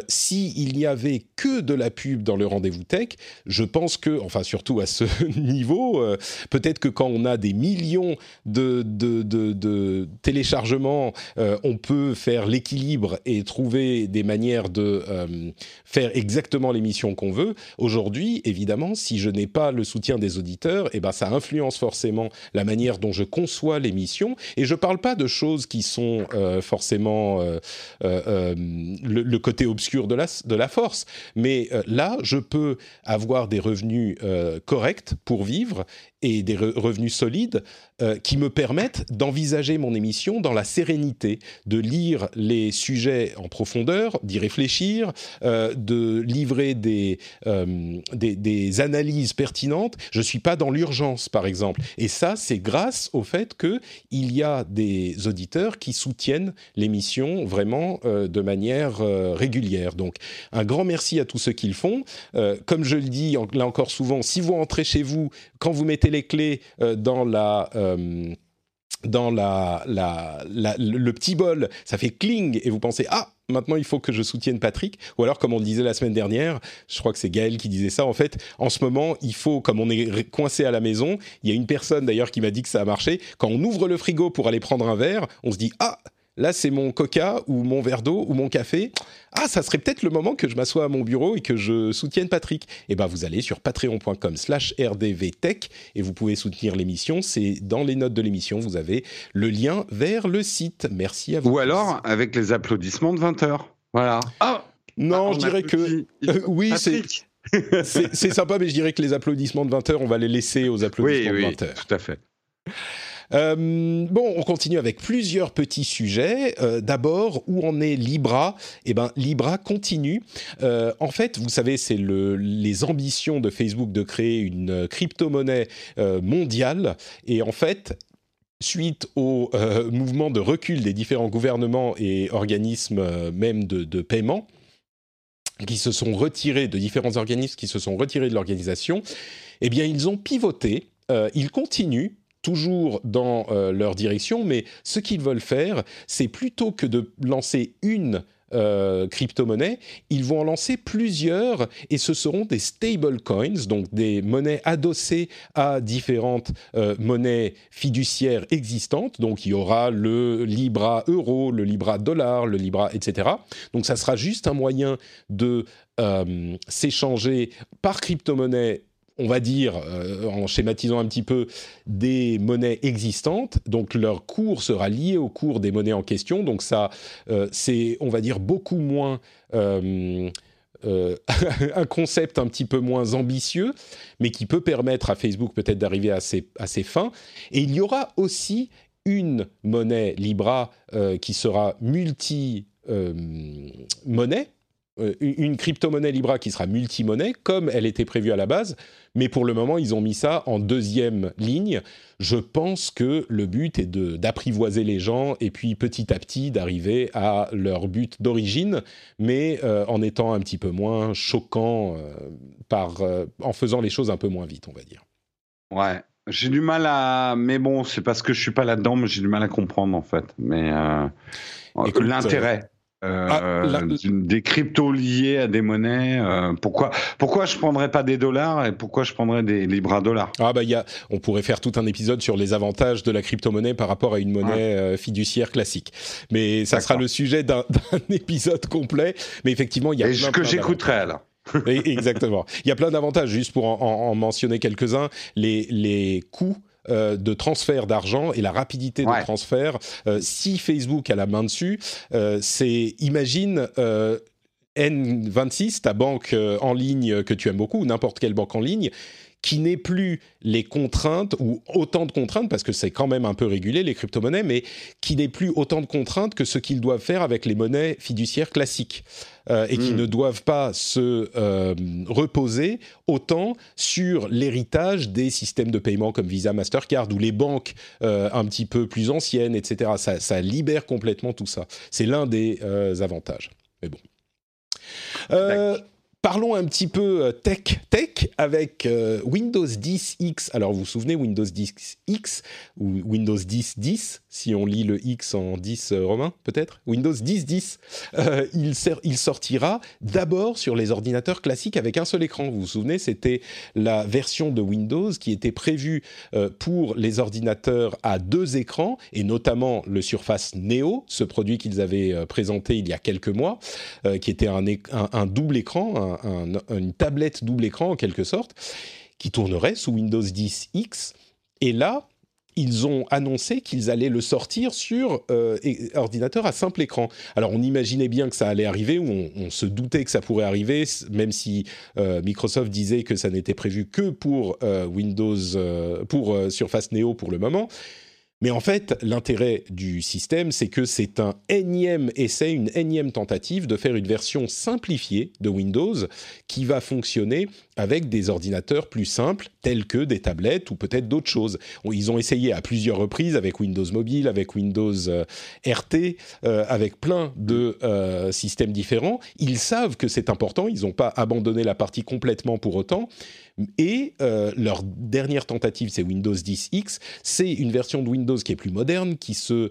s'il n'y avait que de la pub dans le rendez-vous tech, je pense que, enfin surtout à ce niveau, peut-être que quand on a des millions de, de téléchargements, euh, on peut faire l'équilibre et trouver des manières de euh, faire exactement l'émission qu'on veut. Aujourd'hui, évidemment, si je n'ai pas le soutien des auditeurs, eh ben ça influence forcément la manière dont je conçois l'émission. Et je parle pas de choses qui sont euh, forcément le, côté obscur de la, de la force. Mais là, je peux avoir des revenus corrects pour vivre et des re- revenus solides euh, qui me permettent d'envisager mon émission dans la sérénité, de lire les sujets en profondeur, d'y réfléchir, euh, de livrer des, euh, des, analyses pertinentes. Je suis pas dans l'urgence, par exemple. Et ça, c'est grâce au fait que il y a des auditeurs qui soutiennent l'émission vraiment de manière régulière. Donc, un grand merci à tous ceux qui le font. Comme je le dis là encore souvent, si vous entrez chez vous, quand vous mettez les clés dans la euh, dans le petit bol, ça fait cling et vous pensez ah maintenant il faut que je soutienne Patrick. Ou alors comme on le disait la semaine dernière, je crois que c'est Gaël qui disait ça en fait, en ce moment il faut comme on est coincé à la maison, il y a une personne d'ailleurs qui m'a dit que ça a marché, quand on ouvre le frigo pour aller prendre un verre, on se dit ah Là, c'est mon coca ou mon verre d'eau ou mon café. Ah, ça serait peut-être le moment que je m'assoie à mon bureau et que je soutienne Patrick. Eh ben, vous allez sur patreon.com slash rdvtech et vous pouvez soutenir l'émission. C'est dans les notes de l'émission, vous avez le lien vers le site. Merci à vous. Ou tous. alors avec les applaudissements de 20 heures. Voilà. Ah Non, on je dirais que... Euh, oui, c'est c'est- sympa, mais je dirais que les applaudissements de 20 heures, on va les laisser aux Oui, applaudissements de oui, 20 heures. tout à fait. Euh, bon, on continue avec plusieurs petits sujets. Euh, D'abord, où en est Libra? Eh ben, Libra continue. Euh, en fait, vous savez, c'est le, les ambitions de Facebook de créer une crypto-monnaie mondiale. Et en fait, suite au mouvement de recul des différents gouvernements et organismes même de, paiement, qui se sont retirés, de différents organismes qui se sont retirés de l'organisation, eh bien, ils ont pivoté, ils continuent toujours dans euh, leur direction, mais ce qu'ils veulent faire, c'est plutôt que de lancer une euh, crypto-monnaie, ils vont en lancer plusieurs et ce seront des stable coins, donc des monnaies adossées à différentes euh, monnaies fiduciaires existantes. Donc il y aura le Libra euro, le Libra dollar, le Libra, etc. Donc ça sera juste un moyen de euh, s'échanger par crypto-monnaie on va dire, euh, en schématisant un petit peu, des monnaies existantes. Donc leur cours sera lié au cours des monnaies en question. Donc ça, euh, c'est, on va dire, beaucoup moins... euh, un concept un petit peu moins ambitieux, mais qui peut permettre à Facebook peut-être d'arriver à ses, fins. Et il y aura aussi une monnaie Libra qui sera multi-monnaie, une crypto-monnaie Libra qui sera multi-monnaie, comme elle était prévue à la base, mais pour le moment, ils ont mis ça en deuxième ligne. Je pense que le but est d'apprivoiser les gens et puis petit à petit d'arriver à leur but d'origine, mais euh, en étant un petit peu moins choquant, euh, par, euh, en faisant les choses un peu moins vite, on va dire. Ouais. J'ai du mal à. Mais bon, c'est parce que je suis pas là-dedans, mais j'ai du mal à comprendre en fait. Mais euh, l'intérêt. Euh, Ah, la- d'une- des cryptos liés à des monnaies. euh, pourquoi, pourquoi je prendrais pas des dollars et pourquoi je prendrais des libras dollars? Ah bah il y a, on pourrait faire tout un épisode sur les avantages de la crypto-monnaie par rapport à une monnaie euh, fiduciaire classique. Mais ça sera le sujet d'un d'un épisode complet. Mais effectivement, il y a Et plein, que j'écouterai alors. Exactement. Il y a plein d'avantages, juste pour en, en- en mentionner quelques-uns. Les, les coûts euh, de transfert d'argent et la rapidité Ouais. de transfert. Euh, si Facebook a la main dessus, euh, c'est imagine euh, N26, ta banque en ligne que tu aimes beaucoup, ou n'importe quelle banque en ligne, qui n'ait plus les contraintes ou autant de contraintes parce que c'est quand même un peu régulé les crypto-monnaies, mais qui n'ait plus autant de contraintes que ce qu'ils doivent faire avec les monnaies fiduciaires classiques euh, et qui Mm. ne doivent pas se euh, reposer autant sur l'héritage des systèmes de paiement comme Visa, Mastercard ou les banques euh, un petit peu plus anciennes, etc. Ça, ça libère complètement tout ça. C'est l'un des avantages. Mais bon. Parlons un petit peu euh, tech tech avec euh, Windows 10 X. Alors vous vous souvenez Windows 10 X ou Windows 10 10 si on lit le X en 10 euh, romain peut-être Windows 10 10 euh, il, sortira d'abord sur les ordinateurs classiques avec un seul écran. Vous vous souvenez c'était la version de Windows qui était prévue euh, pour les ordinateurs à deux écrans et notamment le Surface Neo, ce produit qu'ils avaient présenté il y a quelques mois qui était un, double écran, un- un- une tablette double écran en quelque sorte, qui tournerait sous Windows 10 X. Et là, ils ont annoncé qu'ils allaient le sortir sur euh, ordinateur à simple écran. Alors on imaginait bien que ça allait arriver, ou on, se doutait que ça pourrait arriver, même si euh, Microsoft disait que ça n'était prévu que pour euh, Windows, pour Surface Neo pour le moment. Mais en fait, l'intérêt du système, c'est que c'est un énième essai, une énième tentative de faire une version simplifiée de Windows qui va fonctionner avec des ordinateurs plus simples, tels que des tablettes ou peut-être d'autres choses. Ils ont essayé à plusieurs reprises avec Windows Mobile, avec Windows euh, RT, euh, avec plein de euh, systèmes différents. Ils savent que c'est important, ils n'ont pas abandonné la partie complètement pour autant. Et leur dernière tentative, c'est Windows 10 X. C'est une version de Windows qui est plus moderne, qui se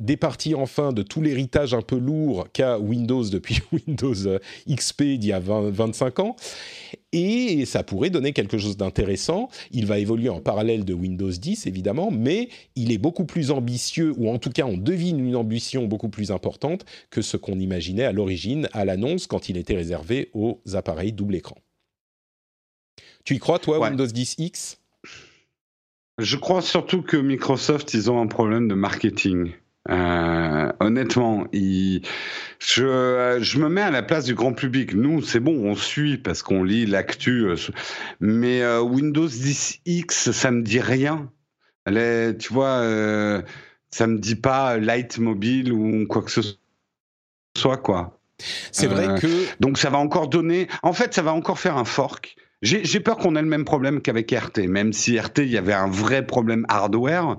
départit enfin de tout l'héritage un peu lourd qu'a Windows depuis Windows XP d'il y a 20, 25 ans. Et ça pourrait donner quelque chose d'intéressant. Il va évoluer en parallèle de Windows 10, évidemment, mais il est beaucoup plus ambitieux, ou en tout cas on devine une ambition beaucoup plus importante que ce qu'on imaginait à l'origine, à l'annonce, quand il était réservé aux appareils double écran. Tu y crois, toi, Ouais. Windows 10 X? Je crois surtout que Microsoft, ils ont un problème de marketing. Euh, honnêtement, je, euh, je me mets à la place du grand public. Nous, c'est bon, on suit parce qu'on lit l'actu. euh, Mais euh, Windows 10 X, ça me dit rien. Les- tu vois, euh, ça me dit pas Light Mobile ou quoi que ce soit, quoi. C'est vrai que Donc ça va encore donner. En fait, ça va encore faire un fork. J'ai peur qu'on ait le même problème qu'avec RT, même si RT, il y avait un vrai problème hardware,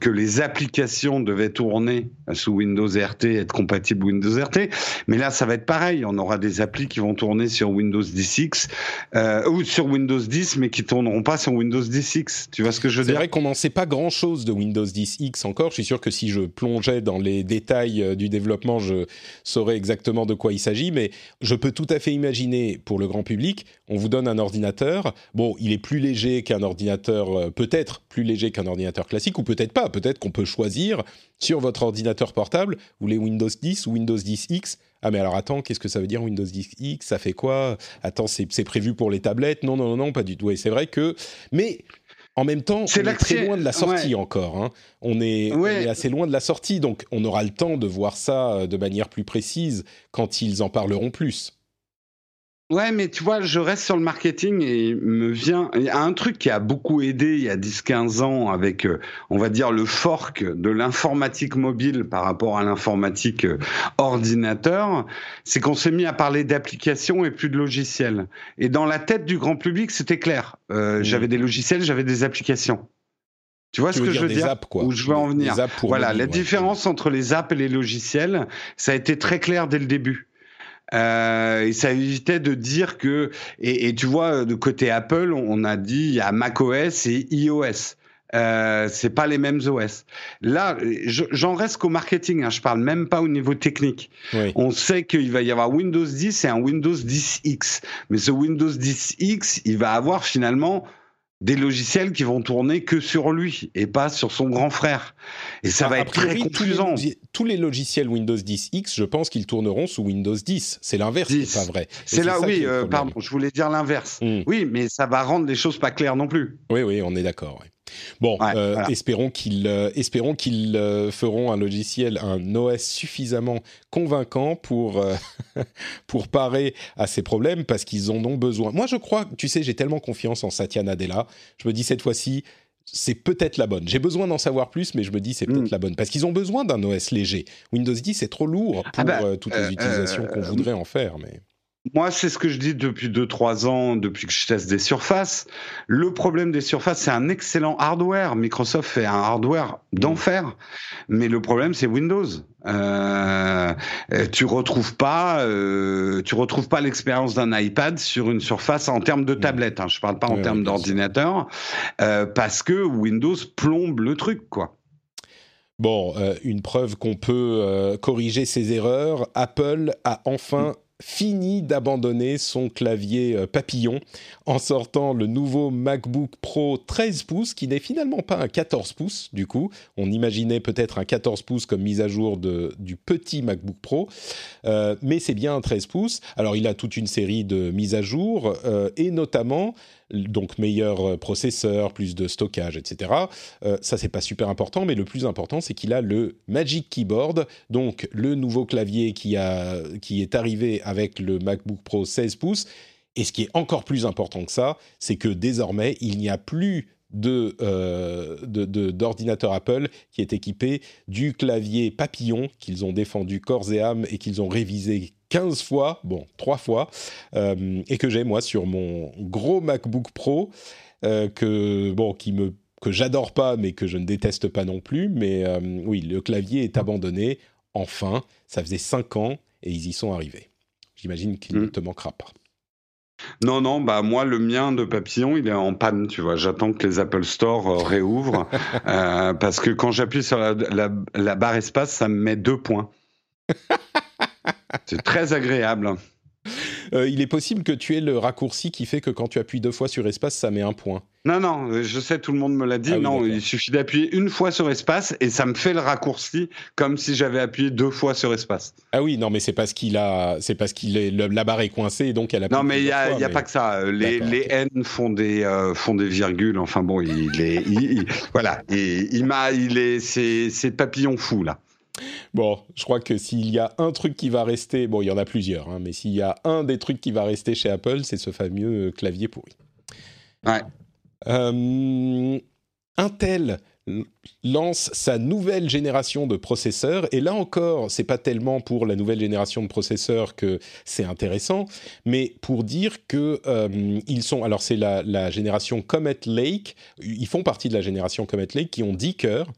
que les applications devaient tourner sous Windows RT, être compatibles Windows RT. Mais là, ça va être pareil. On aura des applis qui vont tourner sur Windows 10X euh, ou sur Windows 10, mais qui tourneront pas sur Windows 10X. Tu vois ce que je veux C'est dire? vrai qu'on n'en sait pas grand-chose de Windows 10 X encore. Je suis sûr que si je plongeais dans les détails euh, du développement, je saurais exactement de quoi il s'agit. Mais je peux tout à fait imaginer pour le grand public, on vous donne un ordinateur. Bon, il est plus léger qu'un ordinateur, euh, peut-être plus léger qu'un ordinateur classique, ou peut-être pas. Peut-être qu'on peut choisir sur votre ordinateur portable, vous voulez Windows 10 ou Windows 10 X. Ah mais alors attends, qu'est-ce que ça veut dire Windows 10 X? Ça fait quoi? Attends, c'est c'est prévu pour les tablettes? Non, non, non, non, pas du tout. Et c'est vrai que... Mais en même temps, C'est on est très loin de la sortie ouais. encore. hein. On, est, on Ouais. est assez loin de la sortie, donc on aura le temps de voir ça euh, de manière plus précise quand ils en parleront plus. Ouais, mais tu vois, je reste sur le marketing et il me vient. Il y a un truc qui a beaucoup aidé il y a 10-15 ans avec, euh, on va dire, le fork de l'informatique mobile par rapport à l'informatique euh, ordinateur, c'est qu'on s'est mis à parler d'applications et plus de logiciels. Et dans la tête du grand public, c'était clair. Euh, Mhm. J'avais des logiciels, j'avais des applications. Tu vois Tu ce veux que dire je veux des dire apps, quoi. Où je veux en venir. voilà, mobile, la ouais. différence entre les apps et les logiciels, ça a été très clair dès le début. Euh, et ça évitait de dire que et, et tu vois de côté Apple on a dit il y a macOS et iOS. Euh, c'est pas les mêmes OS là je- j'en reste qu'au marketing hein, je parle même pas au niveau technique. Oui. on sait qu'il va y avoir Windows 10 et un Windows 10X mais ce Windows 10X il va avoir finalement des logiciels qui vont tourner que sur lui et pas sur son grand frère et ça va être très priori, tous les confusant Tous les logiciels Windows 10 X, je pense qu'ils tourneront sous Windows 10. C'est l'inverse qui 10. est pas vrai. C'est là, oui, euh, pardon, je voulais dire l'inverse. Mm. Oui, mais ça va rendre les choses pas claires non plus. Oui, oui, on est d'accord. ouais. Bon, Ouais, euh, voilà. espérons qu'ils euh, espérons qu'ils euh, feront un logiciel, un OS suffisamment convaincant pour pour parer à ces problèmes parce qu'ils en ont besoin. Moi, je crois, tu sais, j'ai tellement confiance en Satya Nadella. Je me dis cette fois-ci, c'est peut-être la bonne. J'ai besoin d'en savoir plus, mais je me dis c'est peut-être Mm. la bonne parce qu'ils ont besoin d'un OS léger. Windows 10 c'est trop lourd pour Ah bah, euh, toutes les utilisations qu'on voudrait en faire. Mais Moi, c'est ce que je dis depuis 2-3 ans, depuis que je teste des surfaces. Le problème des surfaces, c'est un excellent hardware. Microsoft fait un hardware d'enfer. Mais le problème, c'est Windows. Euh, tu retrouves pas, euh, tu retrouves pas l'expérience d'un iPad sur une surface en termes de tablette. Hein. Je parle pas en termes d'ordinateur, euh, parce que Windows plombe le truc, quoi. Bon, euh, une preuve qu'on peut euh, corriger ses erreurs. Apple a enfin fini d'abandonner son clavier euh, papillon en sortant le nouveau MacBook Pro 13 pouces, qui n'est finalement pas un 14 pouces du coup. On imaginait peut-être un 14 pouces comme mise à jour de, du petit MacBook Pro, Euh, mais c'est bien un 13 pouces. Alors il a toute une série de mises à jour euh, et notamment donc meilleur euh, processeur, plus de stockage, etc. Euh, ça, c'est pas super important, mais le plus important, c'est qu'il a le Magic Keyboard, donc le nouveau clavier qui, a, qui est arrivé avec le MacBook Pro 16 pouces. Et ce qui est encore plus important que ça, c'est que désormais, il n'y a plus de, euh, de- d'ordinateur Apple qui est équipé du clavier papillon qu'ils ont défendu corps et âme et qu'ils ont révisé 15 fois, bon, 3 fois, euh, et que j'ai moi sur mon gros MacBook Pro, euh, que, bon, qui me, que j'adore pas, mais que je ne déteste pas non plus. Mais oui, le clavier est abandonné, enfin, ça faisait 5 ans et ils y sont arrivés. J'imagine qu'il ne Mm. te manquera pas. Non, non, bah moi le mien de papillon, il est en panne, tu vois. J'attends que les Apple Store euh, réouvrent euh, parce que quand j'appuie sur la, la- la barre espace, ça me met deux points. C'est très agréable. Euh, il est possible que tu aies le raccourci qui fait que quand tu appuies deux fois sur espace, ça met un point. Non, non, je sais, tout le monde me l'a dit. Ah oui, non, il suffit d'appuyer une fois sur espace et ça me fait le raccourci comme si j'avais appuyé deux fois sur espace. Ah oui, non, mais c'est parce qu'il a, c'est parce qu'il est, la barre est coincée et donc elle a. Non, mais il y a, il y a pas que ça. Euh, Les. N font des euh, font des virgules. Enfin bon, il est, il- il- voilà, et il m'a, il est, c'est c'est papillon fou là. Bon, je crois que s'il y a un truc qui va rester, bon, il y en a plusieurs, hein, mais s'il y a un des trucs qui va rester chez Apple, c'est ce fameux euh, clavier pourri. Ouais. Euh, Intel lance sa nouvelle génération de processeurs et là encore c'est pas tellement pour la nouvelle génération de processeurs que c'est intéressant mais pour dire que euh, ils sont alors c'est la, la, génération Comet Lake ils font partie de la génération Comet Lake qui ont 10 cœurs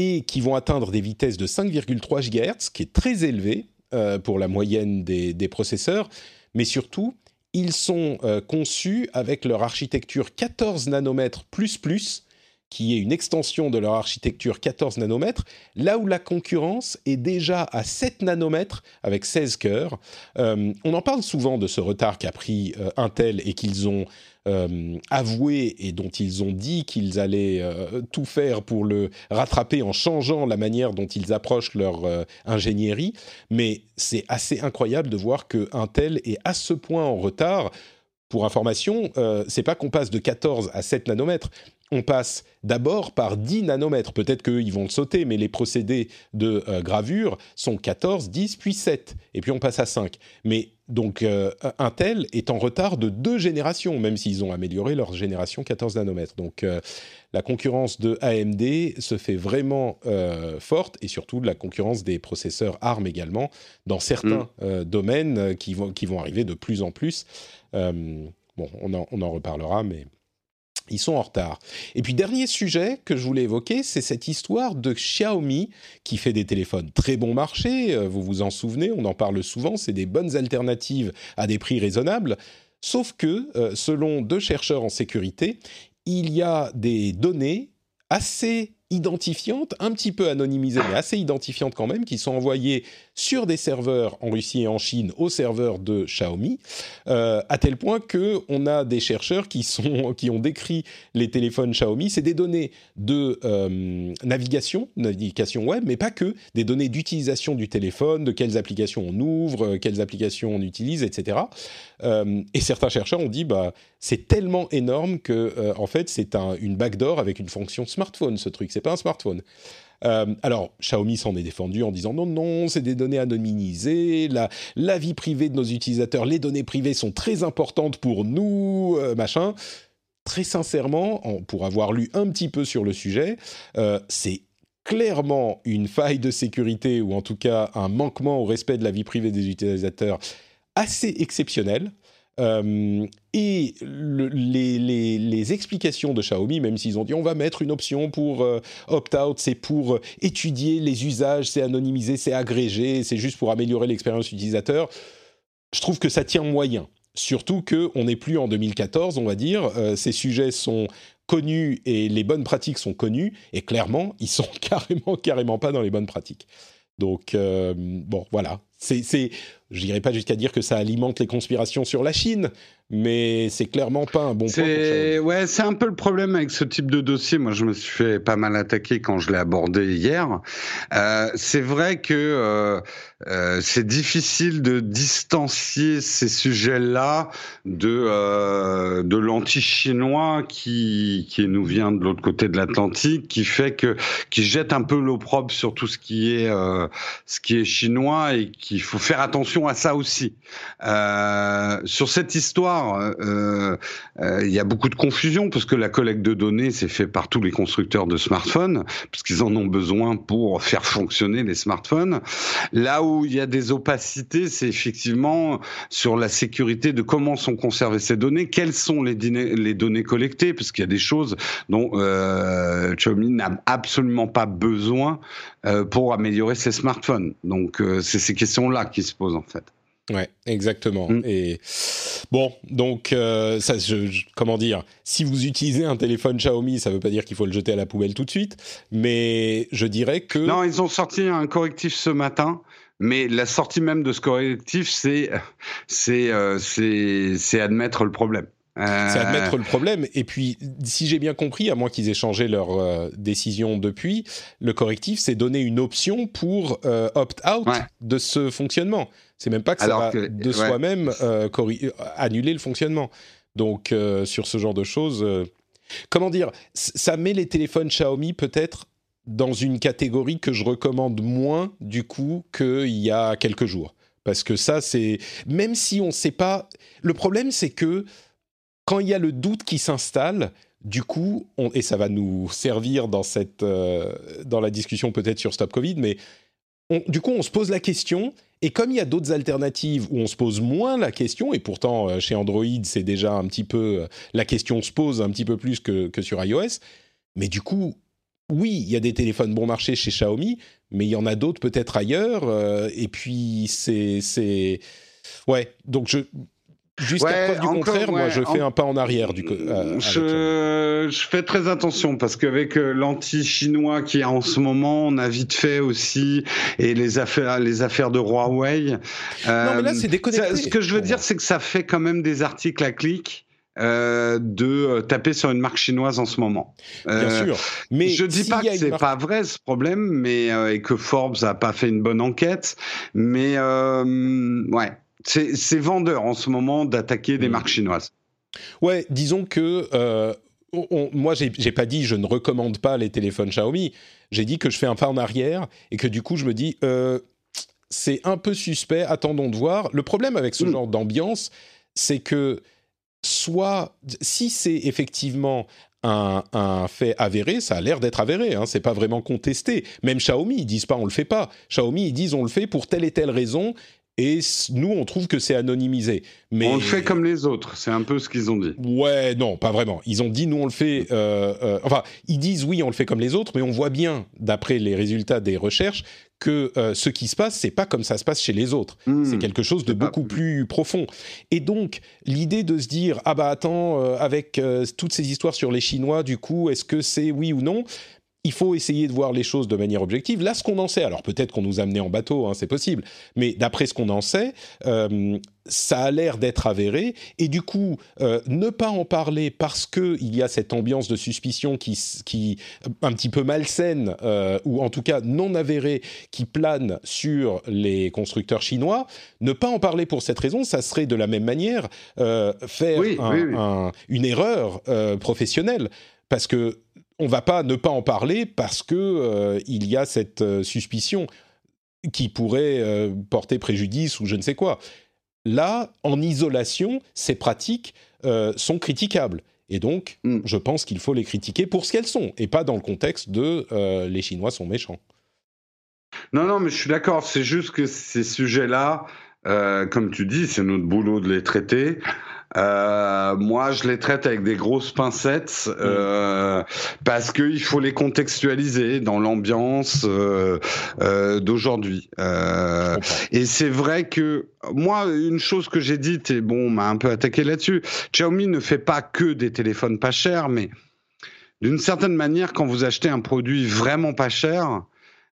et qui vont atteindre des vitesses de 5,3 GHz qui est très élevé euh, pour la moyenne des, des, processeurs mais surtout ils sont euh, conçus avec leur architecture 14 nanomètres plus plus qui est une extension de leur architecture 14 nanomètres, là où la concurrence est déjà à 7 nanomètres avec 16 cœurs. Euh, on en parle souvent de ce retard qu'a pris Intel et qu'ils ont euh, avoué et dont ils ont dit qu'ils allaient euh, tout faire pour le rattraper en changeant la manière dont ils approchent leur euh, ingénierie. Mais c'est assez incroyable de voir que Intel est à ce point en retard. Pour information, c'est pas qu'on passe de 14 à 7 nanomètres, on passe d'abord par 10 nanomètres. Peut-être qu'ils vont le sauter, mais les procédés de euh, gravure sont 14, 10, puis 7. Et puis on passe à 5. Mais donc euh, Intel est en retard de deux générations, même s'ils ont amélioré leur génération 14 nanomètres. Donc euh, la concurrence de AMD se fait vraiment forte, et surtout la concurrence des processeurs ARM également, dans certains mm. domaines qui, vont, qui vont arriver de plus en plus. bon, on en, on en reparlera, mais ils sont en retard. Et puis dernier sujet que je voulais évoquer, c'est cette histoire de Xiaomi qui fait des téléphones très bon marché, euh, vous vous en souvenez, on en parle souvent, c'est des bonnes alternatives à des prix raisonnables, sauf que euh, selon deux chercheurs en sécurité, il y a des données assez identifiantes, un petit peu anonymisées, mais assez identifiantes quand même, qui sont envoyées sur des serveurs en Russie et en Chine aux serveurs de Xiaomi, euh, à tel point que on a des chercheurs qui sont qui ont décrit les téléphones Xiaomi, c'est des données de euh, navigation, navigation web, mais pas que, des données d'utilisation du téléphone, de quelles applications on ouvre, euh, quelles applications on utilise, etc. Et certains chercheurs ont dit bah c'est tellement énorme que en fait c'est un, une backdoor avec une fonction smartphone ce truc, c'est pas un smartphone. Euh, alors, Xiaomi s'en est défendu en disant non, non, c'est des données anonymisées, la, vie privée de nos utilisateurs, les données privées sont très importantes pour nous, euh, machin. Très sincèrement, pour avoir lu un petit peu sur le sujet, euh, c'est clairement une faille de sécurité ou en tout cas un manquement au respect de la vie privée des utilisateurs assez exceptionnel. Euh, et le, les, explications de Xiaomi, même s'ils ont dit on va mettre une option pour euh, opt-out, c'est pour euh, étudier les usages, c'est anonymisé, c'est agrégé, c'est juste pour améliorer l'expérience utilisateur, je trouve que ça tient moyen. Surtout qu'on n'est plus en 2014, on va dire, ces sujets sont connus et les bonnes pratiques sont connues, et clairement, ils sont carrément, carrément pas dans les bonnes pratiques. Donc, euh, bon, voilà. C'est, c'est, je n'irai pas jusqu'à dire que ça alimente les conspirations sur la Chine, mais c'est clairement pas un bon point. Ouais, c'est un peu le problème avec ce type de dossier. Moi, je me suis fait pas mal attaquer quand je l'ai abordé hier. Euh, c'est vrai que euh, euh, c'est difficile de distancier ces sujets-là de de l'anti-chinois qui qui nous vient de l'autre côté de l'Atlantique, qui fait que qui jette un peu l'opprobre sur tout ce qui est ce qui est chinois et qu'il faut faire attention à ça aussi. Sur cette histoire euh, euh, il y a beaucoup de confusion parce que la collecte de données c'est fait par tous les constructeurs de smartphones puisqu'ils en ont besoin pour faire fonctionner les smartphones. Là où il y a des opacités, c'est effectivement sur la sécurité de comment sont conservées ces données, quelles sont les, données collectées, parce qu'il y a des choses dont euh, Xiaomi n'a absolument pas besoin euh, pour améliorer ses smartphones. Donc c'est ces questions-là qui se posent en fait. Ouais, exactement. Mm. Et bon, donc euh, ça, je, comment dire, si vous utilisez un téléphone Xiaomi, ça ne veut pas dire qu'il faut le jeter à la poubelle tout de suite, mais je dirais que non, ils ont sorti un correctif ce matin. Mais la sortie même de ce correctif, c'est c'est euh, c'est admettre le problème. C'est admettre le problème. Et puis, si j'ai bien compris, à moins qu'ils aient changé leur euh, décision depuis, le correctif, c'est donner une option pour euh, opt-out de ce fonctionnement. C'est même pas que ça va de soi-même euh, annuler le fonctionnement. Donc, sur ce genre de choses, comment dire, ça met les téléphones Xiaomi peut-être dans une catégorie que je recommande moins, du coup, qu'il y a quelques jours. Parce que ça, c'est... Même si on ne sait pas... Le problème, c'est que quand il y a le doute qui s'installe, du coup, et ça va nous servir dans, cette, euh, dans la discussion peut-être sur Stop Covid, mais du coup, on se pose la question, et comme il y a d'autres alternatives où on se pose moins la question, et pourtant euh, chez Android, c'est déjà un petit peu, euh, la question se pose un petit peu plus que, que sur iOS, mais du coup, oui, il y a des téléphones bon marché chez Xiaomi, mais il y en a d'autres peut-être ailleurs, et puis c'est... Ouais, donc je... Jusqu'à Ouais, preuve du encore, contraire, moi je fais un pas en arrière du co- euh, avec ça. Je, je fais très attention parce qu'avec euh, l'anti-chinois qui est en ce moment, on a vite fait aussi et les affaires, les affaires de Huawei. Non, mais là, euh, c'est déconnecté. Ce que je veux dire, c'est que ça fait quand même des articles à clic. euh, de euh, taper sur une marque chinoise en ce moment. Bien Euh, sûr. Mais je dis pas que c'est marque- pas vrai ce problème, mais euh, et que Forbes a pas fait une bonne enquête, mais euh, ouais, c'est vendeur en ce moment d'attaquer des Mm. marques chinoises. Ouais, disons que euh, on- moi, j'ai pas dit je ne recommande pas les téléphones Xiaomi. J'ai dit que je fais un pas en arrière et que du coup, je me dis euh, c'est un peu suspect. Attendons de voir. Le problème avec ce Mm. genre d'ambiance, c'est que soit si c'est effectivement un, un fait avéré, ça a l'air d'être avéré, hein, c'est pas vraiment contesté. Même Xiaomi, ils disent pas on le fait pas. Xiaomi, ils disent on le fait pour telle et telle raison, et nous, on trouve que c'est anonymisé. Mais On le fait comme les autres, c'est un peu ce qu'ils ont dit. Ouais, non, pas vraiment. Ils ont dit nous on le fait. euh, euh, enfin, ils disent oui, on le fait comme les autres, mais on voit bien, d'après les résultats des recherches, que euh, ce qui se passe, c'est pas comme ça se passe chez les autres. Hmm. C'est quelque chose de pas- beaucoup plus profond. Et donc, l'idée de se dire ah bah attends, avec toutes ces histoires sur les Chinois, du coup, est-ce que c'est oui ou non? Il faut essayer de voir les choses de manière objective. Là, ce qu'on en sait, alors peut-être qu'on nous a en bateau, hein, c'est possible, mais d'après ce qu'on en sait, euh, ça a l'air d'être avéré. Et du coup, euh, ne pas en parler parce qu'il y a cette ambiance de suspicion qui, qui un petit peu malsaine, euh, ou en tout cas non avérée, qui plane sur les constructeurs chinois, ne pas en parler pour cette raison, ça serait de la même manière faire Oui, un- oui, oui. un- une erreur professionnelle. Parce que on va pas ne pas en parler parce que euh, il y a cette euh, suspicion qui pourrait euh, porter préjudice ou je ne sais quoi. Là, en isolation, ces pratiques sont critiquables. Et donc, Mm. je pense qu'il faut les critiquer pour ce qu'elles sont, et pas dans le contexte de les Chinois sont méchants. Non, non, mais je suis d'accord. C'est juste que ces sujets-là, comme tu dis, c'est notre boulot de les traiter. Euh, moi, je les traite avec des grosses pincettes euh, parce qu'il faut les contextualiser dans l'ambiance euh, euh, d'aujourd'hui. Euh, et c'est vrai que moi, une chose que j'ai dite, et bon, on m'a un peu attaqué là-dessus, Xiaomi ne fait pas que des téléphones pas chers, mais d'une certaine manière, quand vous achetez un produit vraiment pas cher,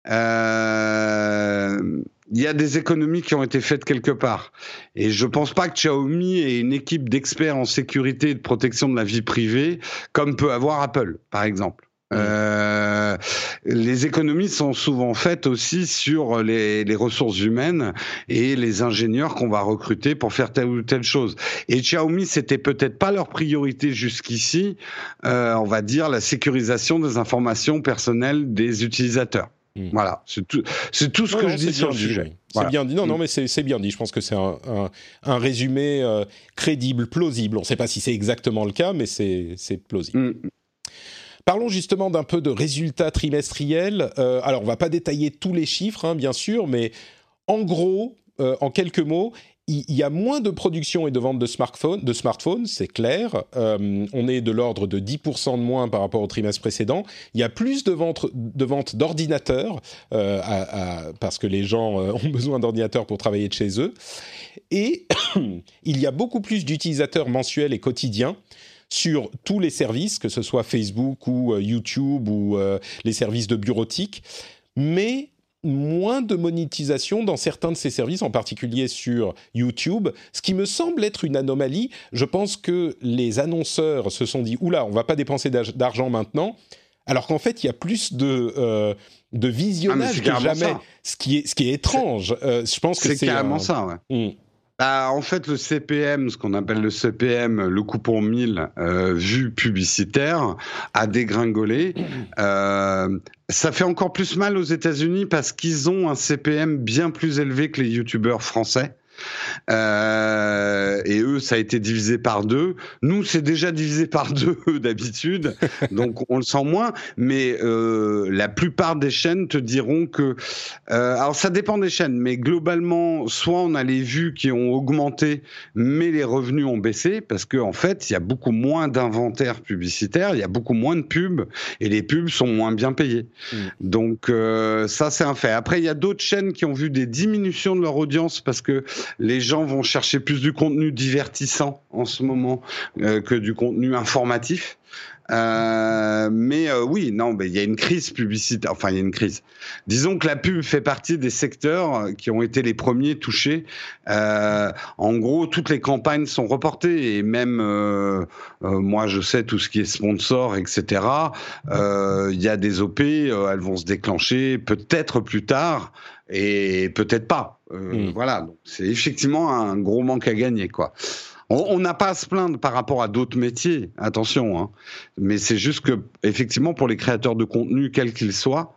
euh, il y a des économies qui ont été faites quelque part. Et je pense pas que Xiaomi ait une équipe d'experts en sécurité et de protection de la vie privée, comme peut avoir Apple, par exemple. Euh, les économies sont souvent faites aussi sur les, les ressources humaines et les ingénieurs qu'on va recruter pour faire telle ou telle chose. Et Xiaomi, c'était peut-être pas leur priorité jusqu'ici, euh, on va dire la sécurisation des informations personnelles des utilisateurs. Mm. Voilà, c'est tout, c'est tout ce Non, que non, je dis sur le sujet. C'est Voilà. bien dit. Non, non, Mm. mais c'est bien dit. Je pense que c'est un, un- un résumé euh, crédible, plausible. On ne sait pas si c'est exactement le cas, mais c'est plausible. Mm. Parlons justement d'un peu de résultats trimestriels. Euh, alors, on va pas détailler tous les chiffres, hein, bien sûr, mais en gros, euh, en quelques mots, il y a moins de production et de vente de smartphones, de c'est clair. Euh, on est de l'ordre de 10% de moins par rapport au trimestre précédent. Il y a plus de ventes de ventes d'ordinateurs euh, parce que les gens euh, ont besoin d'ordinateurs pour travailler de chez eux. Et il y a beaucoup plus d'utilisateurs mensuels et quotidiens sur tous les services, que ce soit Facebook ou YouTube ou les services de bureautique, mais moins de monétisation dans certains de ces services, en particulier sur YouTube, ce qui me semble être une anomalie. Je pense que les annonceurs se sont dit, oula, on va pas dépenser d'ar- d'argent maintenant, alors qu'en fait, il y a plus de, euh, de Ah, visionnage que jamais, ça. ce qui est, ce qui est étrange. Euh, je pense que C'est c'est carrément un- ça, ouais. Mm. Bah, en fait, le CPM, ce qu'on appelle le CPM, le coût pour 1000 euh, vues publicitaires, a dégringolé. Euh, ça fait encore plus mal aux États-Unis parce qu'ils ont un CPM bien plus élevé que les youtubeurs français. Euh, et eux, ça a été divisé par deux. Nous, c'est déjà divisé par deux d'habitude, donc on le sent moins. Mais euh, la plupart des chaînes te diront que, euh, alors ça dépend des chaînes, mais globalement, soit on a les vues qui ont augmenté, mais les revenus ont baissé parce qu'en en fait, il y a beaucoup moins d'inventaire publicitaire, il y a beaucoup moins de pubs et les pubs sont moins bien payés. Mm. Donc euh, ça, c'est un fait. Après, il y a d'autres chaînes qui ont vu des diminutions de leur audience parce que les gens vont chercher plus du contenu divertissant en ce moment euh, que du contenu informatif. Euh, mais euh, oui, non, mais il y a une crise publicitaire. Enfin, il y a une crise. Disons que la pub fait partie des secteurs qui ont été les premiers touchés. Euh, en gros, toutes les campagnes sont reportées et même euh, euh, moi, je sais tout ce qui est sponsor, etc. Il y a des OP, elles vont se déclencher peut-être plus tard et peut-être pas. Mm. Voilà, c'est effectivement un gros manque à gagner, quoi. On n'a pas à se plaindre par rapport à d'autres métiers, attention, hein. mais c'est juste que effectivement pour les créateurs de contenu, quels qu'ils soient,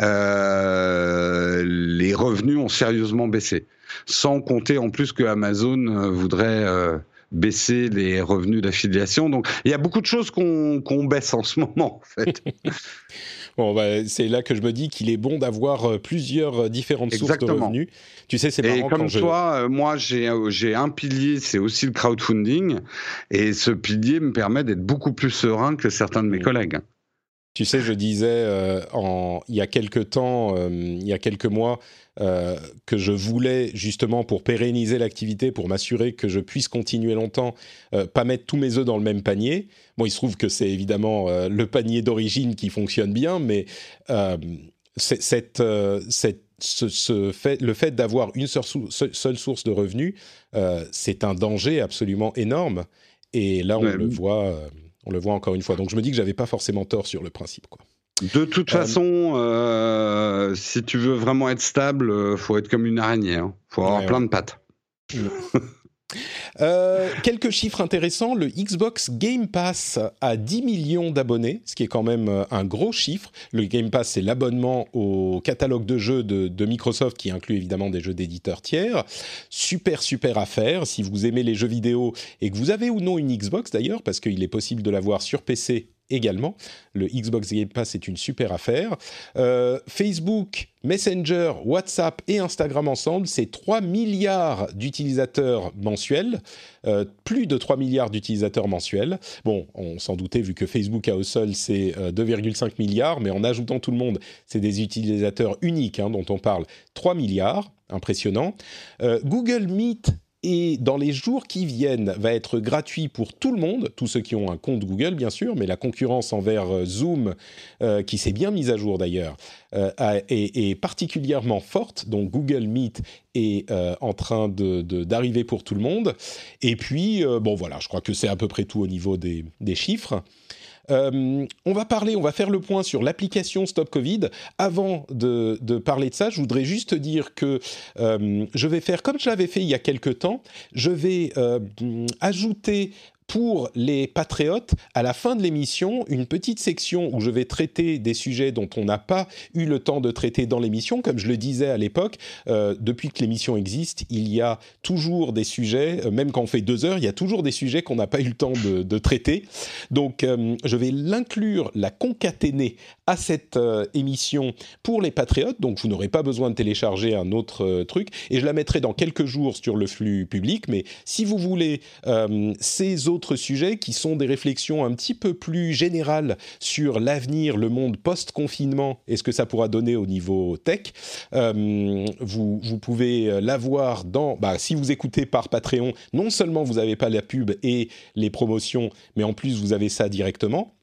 euh, les revenus ont sérieusement baissé. Sans compter en plus que Amazon euh, voudrait euh, baisser les revenus d'affiliation. Donc il y a beaucoup de choses qu'on baisse en ce moment, en fait. bon, bah, c'est là que je me dis qu'il est bon d'avoir euh, plusieurs euh, différentes sources de revenus. Tu sais, c'est marrant. Et comme toi, euh, moi, j'ai un pilier, c'est aussi le crowdfunding. Et ce pilier me permet d'être beaucoup plus serein que certains de mes mmh. collègues. Tu sais, je disais en, il y a quelques temps, il y a quelques mois, euh, que je voulais justement pour pérenniser l'activité, pour m'assurer que je puisse continuer longtemps, euh, pas mettre tous mes œufs dans le même panier. Bon, il se trouve que c'est évidemment euh, le panier d'origine qui fonctionne bien, mais cette, cette ce, fait, le fait d'avoir une seule, seule, source de revenus, c'est un danger absolument énorme. Et là, on le voit, on le voit encore une fois. Donc, je me dis que j'avais pas forcément tort sur le principe, quoi. De toute euh, façon, euh, si tu veux vraiment être stable, euh, faut être comme une araignée. Hein. Faut avoir plein de pattes. quelques chiffres intéressants. Le Xbox Game Pass a 10 millions d'abonnés, ce qui est quand même un gros chiffre. Le Game Pass, c'est l'abonnement au catalogue de jeux de, de, Microsoft qui inclut évidemment des jeux d'éditeurs tiers. Super, super affaire. Si vous aimez les jeux vidéo et que vous avez ou non une Xbox d'ailleurs, parce qu'il est possible de l'avoir sur PC également. Le Xbox Game Pass est une super affaire. Euh, Facebook, Messenger, WhatsApp et Instagram ensemble, c'est 3 milliards d'utilisateurs mensuels, euh, plus de 3 milliards d'utilisateurs mensuels. Bon, on s'en doutait vu que Facebook à au sol c'est 2,5 euh, milliards, mais en ajoutant tout le monde, c'est des utilisateurs uniques hein, dont on parle, 3 milliards, impressionnant. Google Meet et dans les jours qui viennent va être gratuit pour tout le monde, tous ceux qui ont un compte Google bien sûr, mais la concurrence envers euh, Zoom, euh, qui s'est bien mise à jour d'ailleurs, euh, est, particulièrement forte. Donc Google Meet est en train d'arriver pour tout le monde. Et puis, bon voilà, je crois que c'est à peu près tout au niveau des, des chiffres. Euh, on va parler, on va faire le point sur l'application Stop Covid. Avant de, parler de ça, je voudrais juste dire que euh, je vais faire comme je l'avais fait il y a quelque temps. Je vais euh, ajouter pour les patriotes, à la fin de l'émission, une petite section où je vais traiter des sujets dont on n'a pas eu le temps de traiter dans l'émission. Comme je le disais à l'époque, euh, depuis que l'émission existe, il y a toujours des sujets, euh, même quand on fait deux heures, il y a toujours des sujets qu'on n'a pas eu le temps de, traiter. Donc, euh, je vais l'inclure, la concaténer à cette émission pour les patriotes. Donc, vous n'aurez pas besoin de télécharger un autre truc. Et je la mettrai dans quelques jours sur le flux public. Mais si vous voulez ces autres sujets qui sont des réflexions un petit peu plus générales sur l'avenir, le monde post-confinement et ce que ça pourra donner au niveau tech. Euh, vous, pouvez l'avoir dans... Bah, si vous écoutez par Patreon, non seulement vous n'avez pas la pub et les promotions, mais en plus vous avez ça directement euh,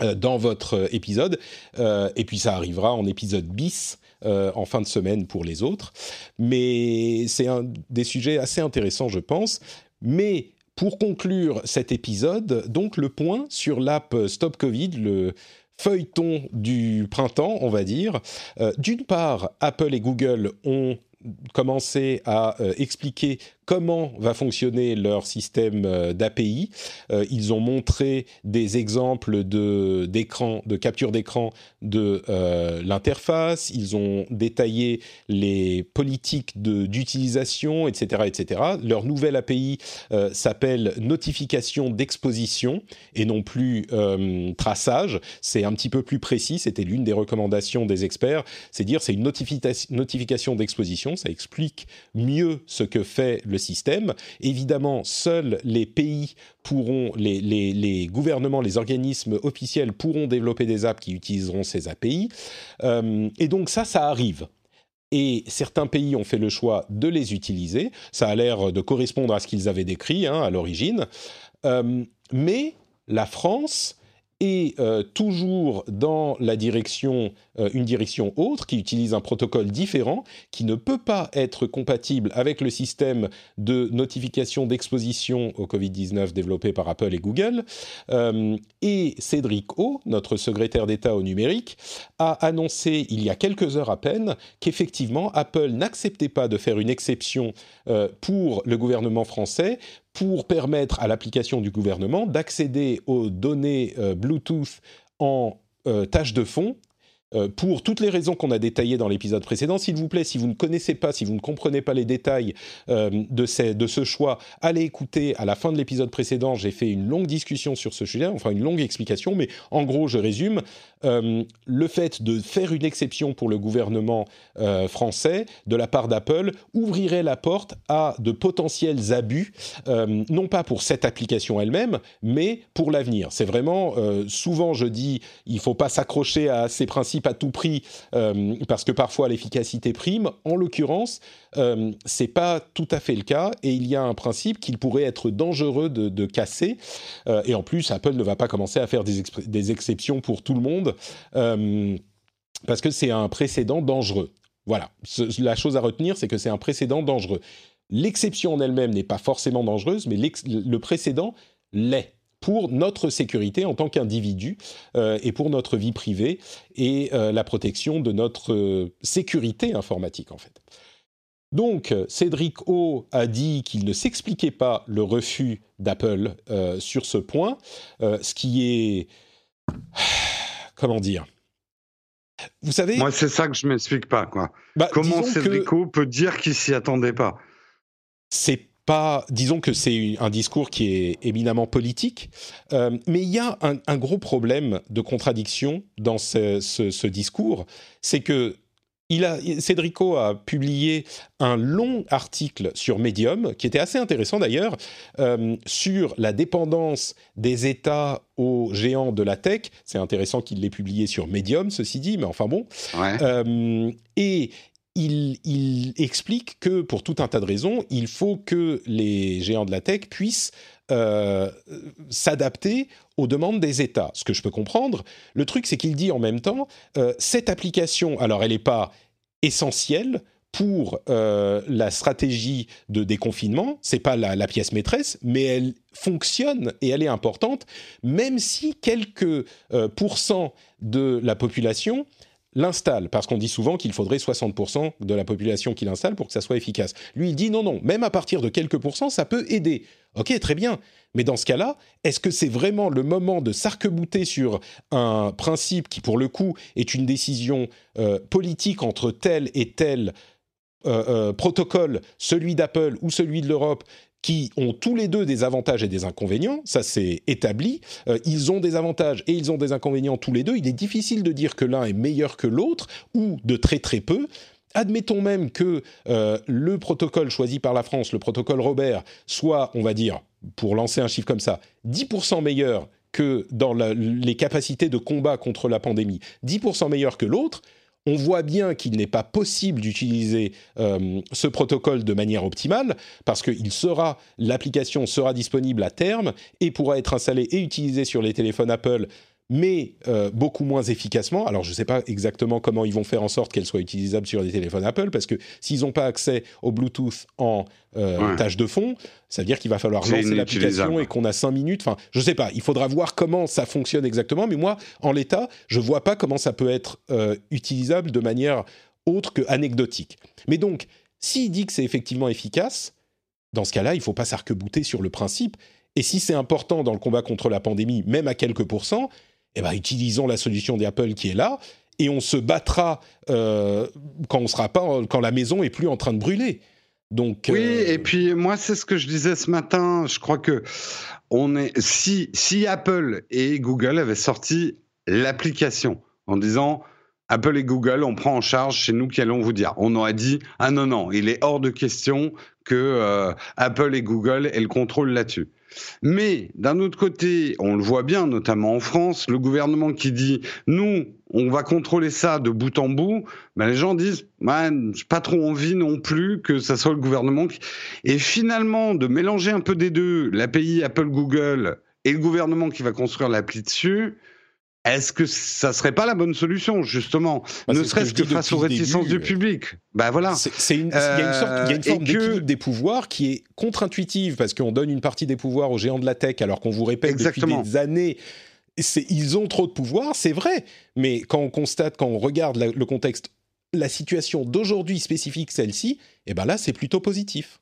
dans votre épisode. Euh, et puis ça arrivera en épisode bis. en fin de semaine pour les autres. Mais c'est un des sujets assez intéressants, je pense. Mais pour conclure cet épisode, donc le point sur l'app Stop Covid, le feuilleton du printemps, on va dire. Euh, d'une part, Apple et Google ont commencé à euh, expliquer comment va fonctionner leur système euh, d'API. Euh, ils ont montré des exemples de de capture d'écran de euh, l'interface. Ils ont détaillé les politiques d'utilisation, etc., etc. Leur nouvelle API s'appelle notification d'exposition et non plus traçage. C'est un petit peu plus précis. C'était l'une des recommandations des experts. C'est dire c'est une notifica- notification d'exposition. Ça explique mieux ce que fait le système. Évidemment, seuls les pays pourront, les, gouvernements, les organismes officiels pourront développer des apps qui utiliseront ces API. Euh, et donc ça, ça arrive. Et certains pays ont fait le choix de les utiliser. Ça a l'air de correspondre à ce qu'ils avaient décrit hein, à l'origine. Euh, mais la France est euh, toujours dans la direction, euh, une direction autre, qui utilise un protocole différent, qui ne peut pas être compatible avec le système de notification d'exposition au Covid-19 développé par Apple et Google. Euh, et Cédric O, notre secrétaire d'État au numérique, a annoncé il y a quelques heures à peine qu'effectivement Apple n'acceptait pas de faire une exception pour le gouvernement français pour permettre à l'application du gouvernement d'accéder aux données euh, Bluetooth en euh, tâche de fond. euh, pour toutes les raisons qu'on a détaillées dans l'épisode précédent, s'il vous plaît, si vous ne connaissez pas, si vous ne comprenez pas les détails de, de ce choix, allez écouter à la fin de l'épisode précédent. J'ai fait une longue discussion sur ce sujet, enfin une longue explication, mais en gros, je résume. Euh, le fait de faire une exception pour le gouvernement euh, français de la part d'Apple ouvrirait la porte à de potentiels abus, euh, non pas pour cette application elle-même, mais pour l'avenir. C'est vraiment, souvent je dis, il faut pas s'accrocher à ces principes à tout prix, parce que parfois l'efficacité prime. En l'occurrence, euh, c'est pas tout à fait le cas, et il y a un principe qu'il pourrait être dangereux de, casser. Euh, et en plus, Apple ne va pas commencer à faire des, exceptions pour tout le monde, euh, parce que c'est un précédent dangereux. Voilà, la chose à retenir, c'est que c'est un précédent dangereux. L'exception en elle-même n'est pas forcément dangereuse, mais le précédent l'est pour notre sécurité en tant qu'individu et pour notre vie privée et la protection de notre sécurité informatique en fait. Donc, Cédric O a dit qu'il ne s'expliquait pas le refus d'Apple euh, sur ce point, euh, ce qui est... Comment dire? Vous savez... Moi, c'est ça que je m'explique pas, quoi. bah, Comment que- Cédrico peut dire qu'il s'y attendait pas? C'est pas, disons que c'est un discours qui est éminemment politique, euh, mais il y a un, un gros problème de contradiction dans ce, ce- ce discours, c'est que il a, Cédrico a publié un long article sur Medium, qui était assez intéressant d'ailleurs, euh, sur la dépendance des États aux géants de la tech. C'est intéressant qu'il l'ait publié sur Medium, ceci dit, mais enfin bon. Ouais. Euh, et il, explique que pour tout un tas de raisons, il faut que les géants de la tech puissent euh, s'adapter aux demandes des États. Ce que je peux comprendre. Le truc, c'est qu'il dit en même temps, euh, cette application, alors elle n'est pas essentielle pour euh, la stratégie de déconfinement, c'est pas la, la pièce maîtresse, mais elle fonctionne et elle est importante, même si quelques pourcents de la population l'installe, parce qu'on dit souvent qu'il faudrait 60% de la population qui l'installe pour que ça soit efficace. Lui, il dit non, non, même à partir de quelques pourcents, ça peut aider. Ok, très bien. Mais dans ce cas-là, est-ce que c'est vraiment le moment de s'arc-bouter sur un principe qui, pour le coup, est une décision euh, politique entre tel et tel euh, euh, protocole, celui d'Apple ou celui de l'Europe, qui ont tous les deux des avantages et des inconvénients, ça c'est établi. Euh, ils ont des avantages et ils ont des inconvénients tous les deux. Il est difficile de dire que l'un est meilleur que l'autre ou de très très peu. Admettons même que euh, le protocole choisi par la France, le protocole Robert, soit, on va dire, pour lancer un chiffre comme ça, 10% meilleur que dans les capacités de combat contre la pandémie, 10% meilleur que l'autre, on voit bien qu'il n'est pas possible d'utiliser euh, ce protocole de manière optimale parce que il sera l'application sera disponible à terme et pourra être installée et utilisée sur les téléphones Apple mais euh, beaucoup moins efficacement. Alors, je ne sais pas exactement comment ils vont faire en sorte qu'elle soit utilisable sur les téléphones Apple, parce que s'ils n'ont pas accès au Bluetooth en euh, Ouais. tâche de fond, ça veut dire qu'il va falloir lancer l'application et qu'on a cinq minutes. Enfin, je ne sais pas. Il faudra voir comment ça fonctionne exactement. Mais moi, en l'état, je ne vois pas comment ça peut être euh, utilisable de manière autre que anecdotique. Mais donc, s'il dit que c'est effectivement efficace, dans ce cas-là, il ne faut pas s'arc-bouter sur le principe. Et si c'est important dans le combat contre la pandémie, même à quelques pourcents, eh ben, utilisons la solution d'Apple qui est là et on se battra euh, quand on sera pas quand la maison est plus en train de brûler. Donc oui, euh, et puis moi c'est ce que je disais ce matin. Je crois que on est si si Apple et Google avaient sorti l'application en disant Apple et Google, on prend en charge, c'est nous qui allons vous dire? On aurait dit ah non non, il est hors de question que euh, Apple et Google aient le contrôle là-dessus. Mais d'un autre côté, on le voit bien, notamment en France, le gouvernement qui dit nous, on va contrôler ça de bout en bout, ben les gens disent man, j'ai pas trop envie non plus que ça soit le gouvernement qui... et finalement de mélanger un peu des deux, l'API Apple Google et le gouvernement qui va construire l'appli dessus. Est-ce que ça serait pas la bonne solution, justement Bah, Ne que serait-ce que face aux début, réticences du public. Ben voilà. c'est- c'est une- il y a une, sorte- il y a une Euh, forme que- d'équilibre des pouvoirs qui est contre-intuitive parce qu'on donne une partie des pouvoirs aux géants de la tech alors qu'on vous répète Exactement. depuis des années. Ils ont trop de pouvoir, c'est vrai. Mais quand on constate, quand on regarde la- le contexte, la situation d'aujourd'hui spécifique, celle-ci, eh ben là, c'est plutôt positif.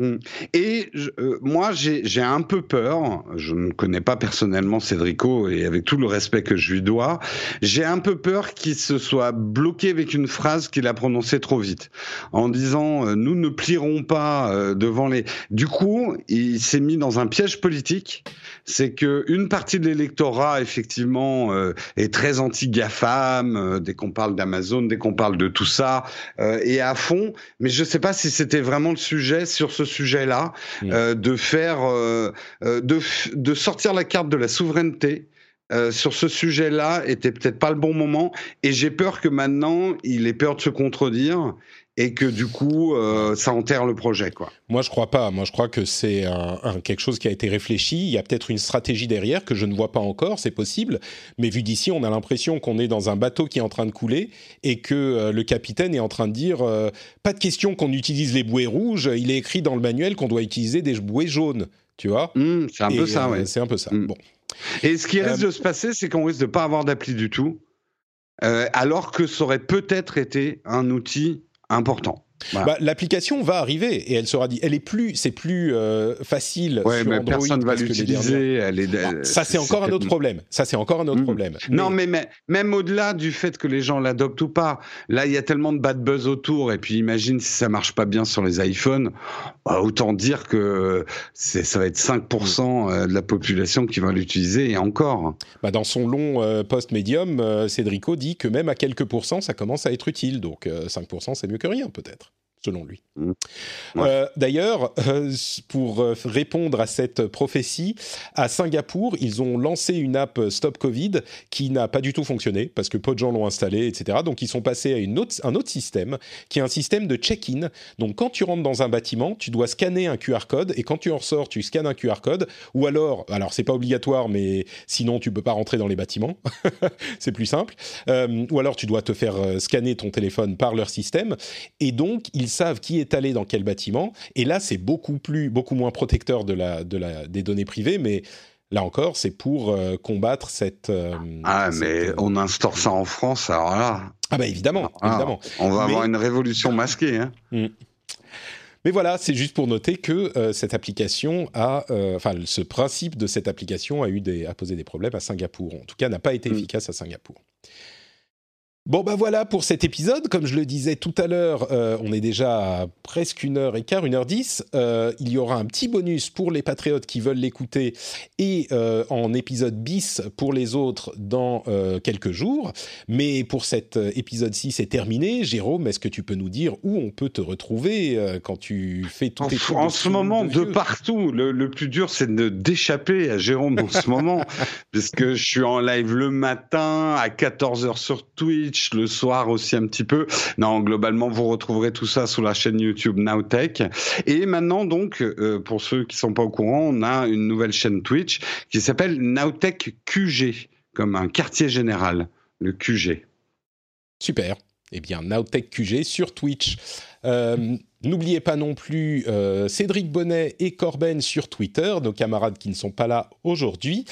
Mm. Et euh, moi, j'ai un peu peur, je ne connais pas personnellement Cédrico et avec tout le respect que je lui dois, j'ai un peu peur qu'il se soit bloqué avec une phrase qu'il a prononcée trop vite, en disant euh, nous ne plierons pas euh, devant les... Du coup, il s'est mis dans un piège politique, c'est que une partie de l'électorat, effectivement, est très anti-GAFAM, dès qu'on parle d'Amazon, dès qu'on parle de tout ça, et à fond, mais je ne sais pas si c'était vraiment le sujet sur ce sujet-là, Mm. euh, de faire, euh, euh, de, de sortir la carte de la souveraineté. euh, sur ce sujet-là était peut-être pas le bon moment et j'ai peur que maintenant il ait peur de se contredire et que du coup euh, ça enterre le projet quoi. Moi, je crois pas. Moi, je crois que c'est un, un- quelque chose qui a été réfléchi. Il y a peut-être une stratégie derrière que je ne vois pas encore. C'est possible. Mais vu d'ici, on a l'impression qu'on est dans un bateau qui est en train de couler et que euh, le capitaine est en train de dire euh, pas de question qu'on utilise les bouées rouges. Il est écrit dans le manuel qu'on doit utiliser des bouées jaunes. Tu vois? Hum, c'est un peu ça. C'est un peu ça. Bon. Et ce qui risque de se passer, c'est qu'on risque de pas avoir d'appli du tout, euh, alors que ça aurait peut-être été un outil important. Voilà. Bah, L'application va arriver et elle sera dit. Elle est plus, c'est plus euh, facile ouais, sur mais Android personne va l'utiliser. dernières- Ah, ça, c'est encore un autre problème. Ça, c'est encore un autre Mm. problème. Non, mais, mais- même au-delà du fait que les gens l'adoptent ou pas, là, il y a tellement de bad buzz autour. Et puis, imagine si ça marche pas bien sur les iPhones, bah, autant dire que ça va être 5% euh, de la population qui va l'utiliser et encore. Bah, dans son long euh, post médium, euh, Cédrico dit que même à quelques pourcents, ça commence à être utile. Donc euh, 5%, c'est mieux que rien, peut-être, selon lui. Mm. Ouais. Euh, D'ailleurs, euh, pour euh, répondre à cette prophétie, à Singapour, ils ont lancé une app Stop Covid qui n'a pas du tout fonctionné parce que peu de gens l'ont installée, etc. Donc ils sont passés à une autre, un autre système qui est un système de check-in. Donc quand tu rentres dans un bâtiment, tu dois scanner un QR code et quand tu en ressors, tu scannes un QR code ou alors, alors c'est pas obligatoire, mais sinon tu peux pas rentrer dans les bâtiments. c'est plus simple. Euh, ou alors tu dois te faire scanner ton téléphone par leur système et donc ils savent qui est allé dans quel bâtiment. Et là, c'est beaucoup plus, beaucoup moins protecteur de la, de la, des données privées, mais là encore, c'est pour euh, combattre cette. euh, Ah, cette, mais euh, on instaure ça en France, alors là, ah bah évidemment, ah, évidemment. on va Mais- avoir une révolution masquée. Hein. Mais voilà, c'est juste pour noter que euh, cette application a, euh, enfin, ce principe de cette application a eu des, a posé des problèmes à Singapour. En tout cas, n'a pas été Mm. efficace à Singapour. Bon bah voilà pour cet épisode. Comme je le disais tout à l'heure, euh, on est déjà à presque une heure et quart, une heure dix. Euh, il y aura un petit bonus pour les patriotes qui veulent l'écouter et euh, en épisode bis pour les autres dans quelques jours. Mais pour cet épisode-ci, c'est terminé. Jérôme, est-ce que tu peux nous dire où on peut te retrouver quand tu fais tous En, tes en de ce moment, de partout. Le, le plus dur, c'est de d'échapper à Jérôme en ce moment, puisque je suis en live le matin, à 14h sur Twitch, le soir aussi un petit peu. Non, globalement, vous retrouverez tout ça sur la chaîne YouTube Nowtech. Et maintenant, donc, euh, pour ceux qui sont pas au courant, on a une nouvelle chaîne Twitch qui s'appelle Nowtech QG, comme un quartier général, le QG. Super. Eh bien, Nowtech QG sur Twitch. Euh, N'oubliez pas non plus euh, Cédric Bonnet et Corben sur Twitter, nos camarades qui ne sont pas là aujourd'hui.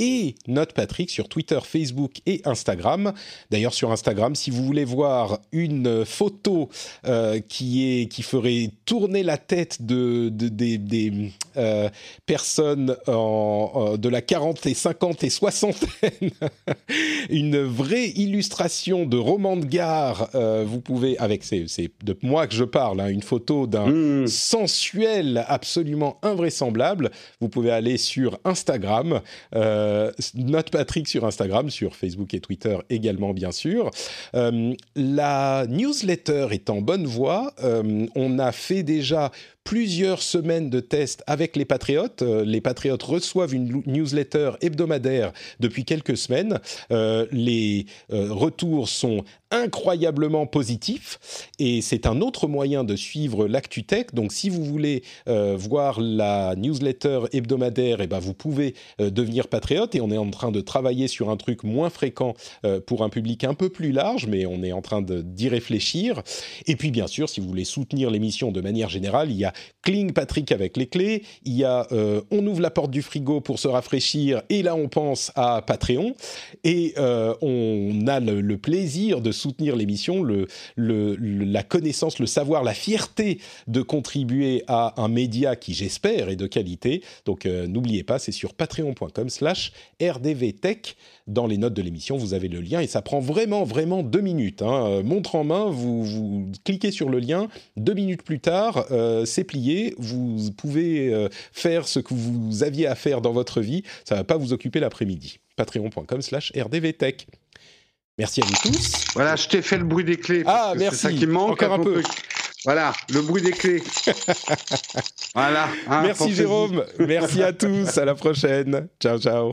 Et Note Patrick sur Twitter, Facebook et Instagram. D'ailleurs, sur Instagram, si vous voulez voir une photo euh, qui, est, qui ferait tourner la tête de, de- des, des, euh, personnes en, de la 40 et 50 et 60 une vraie illustration de roman de gare. euh, vous pouvez, avec c'est c'est de moi que je parle, hein, une photo d'un Mmh. sensuel absolument invraisemblable. Vous pouvez aller sur Instagram, euh, Note Patrick sur Instagram, sur Facebook et Twitter également bien sûr. Euh, la newsletter est en bonne voie. Euh, on a fait déjà plusieurs semaines de tests avec les patriotes. Euh, les patriotes reçoivent une newsletter hebdomadaire depuis quelques semaines. Euh, les euh, retours sont incroyablement positifs et c'est un autre moyen de suivre l'ActuTech. Donc si vous voulez voir la newsletter hebdomadaire, eh ben, vous pouvez devenir patriote et on est en train de travailler sur un truc moins fréquent pour un public un peu plus large, mais on est en train d'y réfléchir. Et puis bien sûr, si vous voulez soutenir l'émission de manière générale, il y a Kling Patrick avec les clés, il y a euh, On ouvre la porte du frigo pour se rafraîchir, et là on pense à Patreon, et euh, on a le, plaisir de soutenir l'émission, le- la connaissance, le savoir, la fierté de contribuer à un média qui j'espère est de qualité. Donc euh, n'oubliez pas, c'est sur patreon.com slash rdvtech. Dans les notes de l'émission, vous avez le lien et ça prend vraiment, vraiment deux minutes. hein. Euh, Montre en main, vous, vous cliquez sur le lien, deux minutes plus tard, euh, c'est plié. Vous pouvez euh, faire ce que vous aviez à faire dans votre vie. Ça va pas vous occuper l'après-midi. Patreon.com slash rdvtech. Merci à vous tous. Voilà, je t'ai fait le bruit des clés. parce Ah, que merci. C'est ça qui manque. Encore à un peu. truc. Voilà, le bruit des clés. voilà. hein, Merci. Jérôme. Merci à tous. À la prochaine. Ciao, ciao.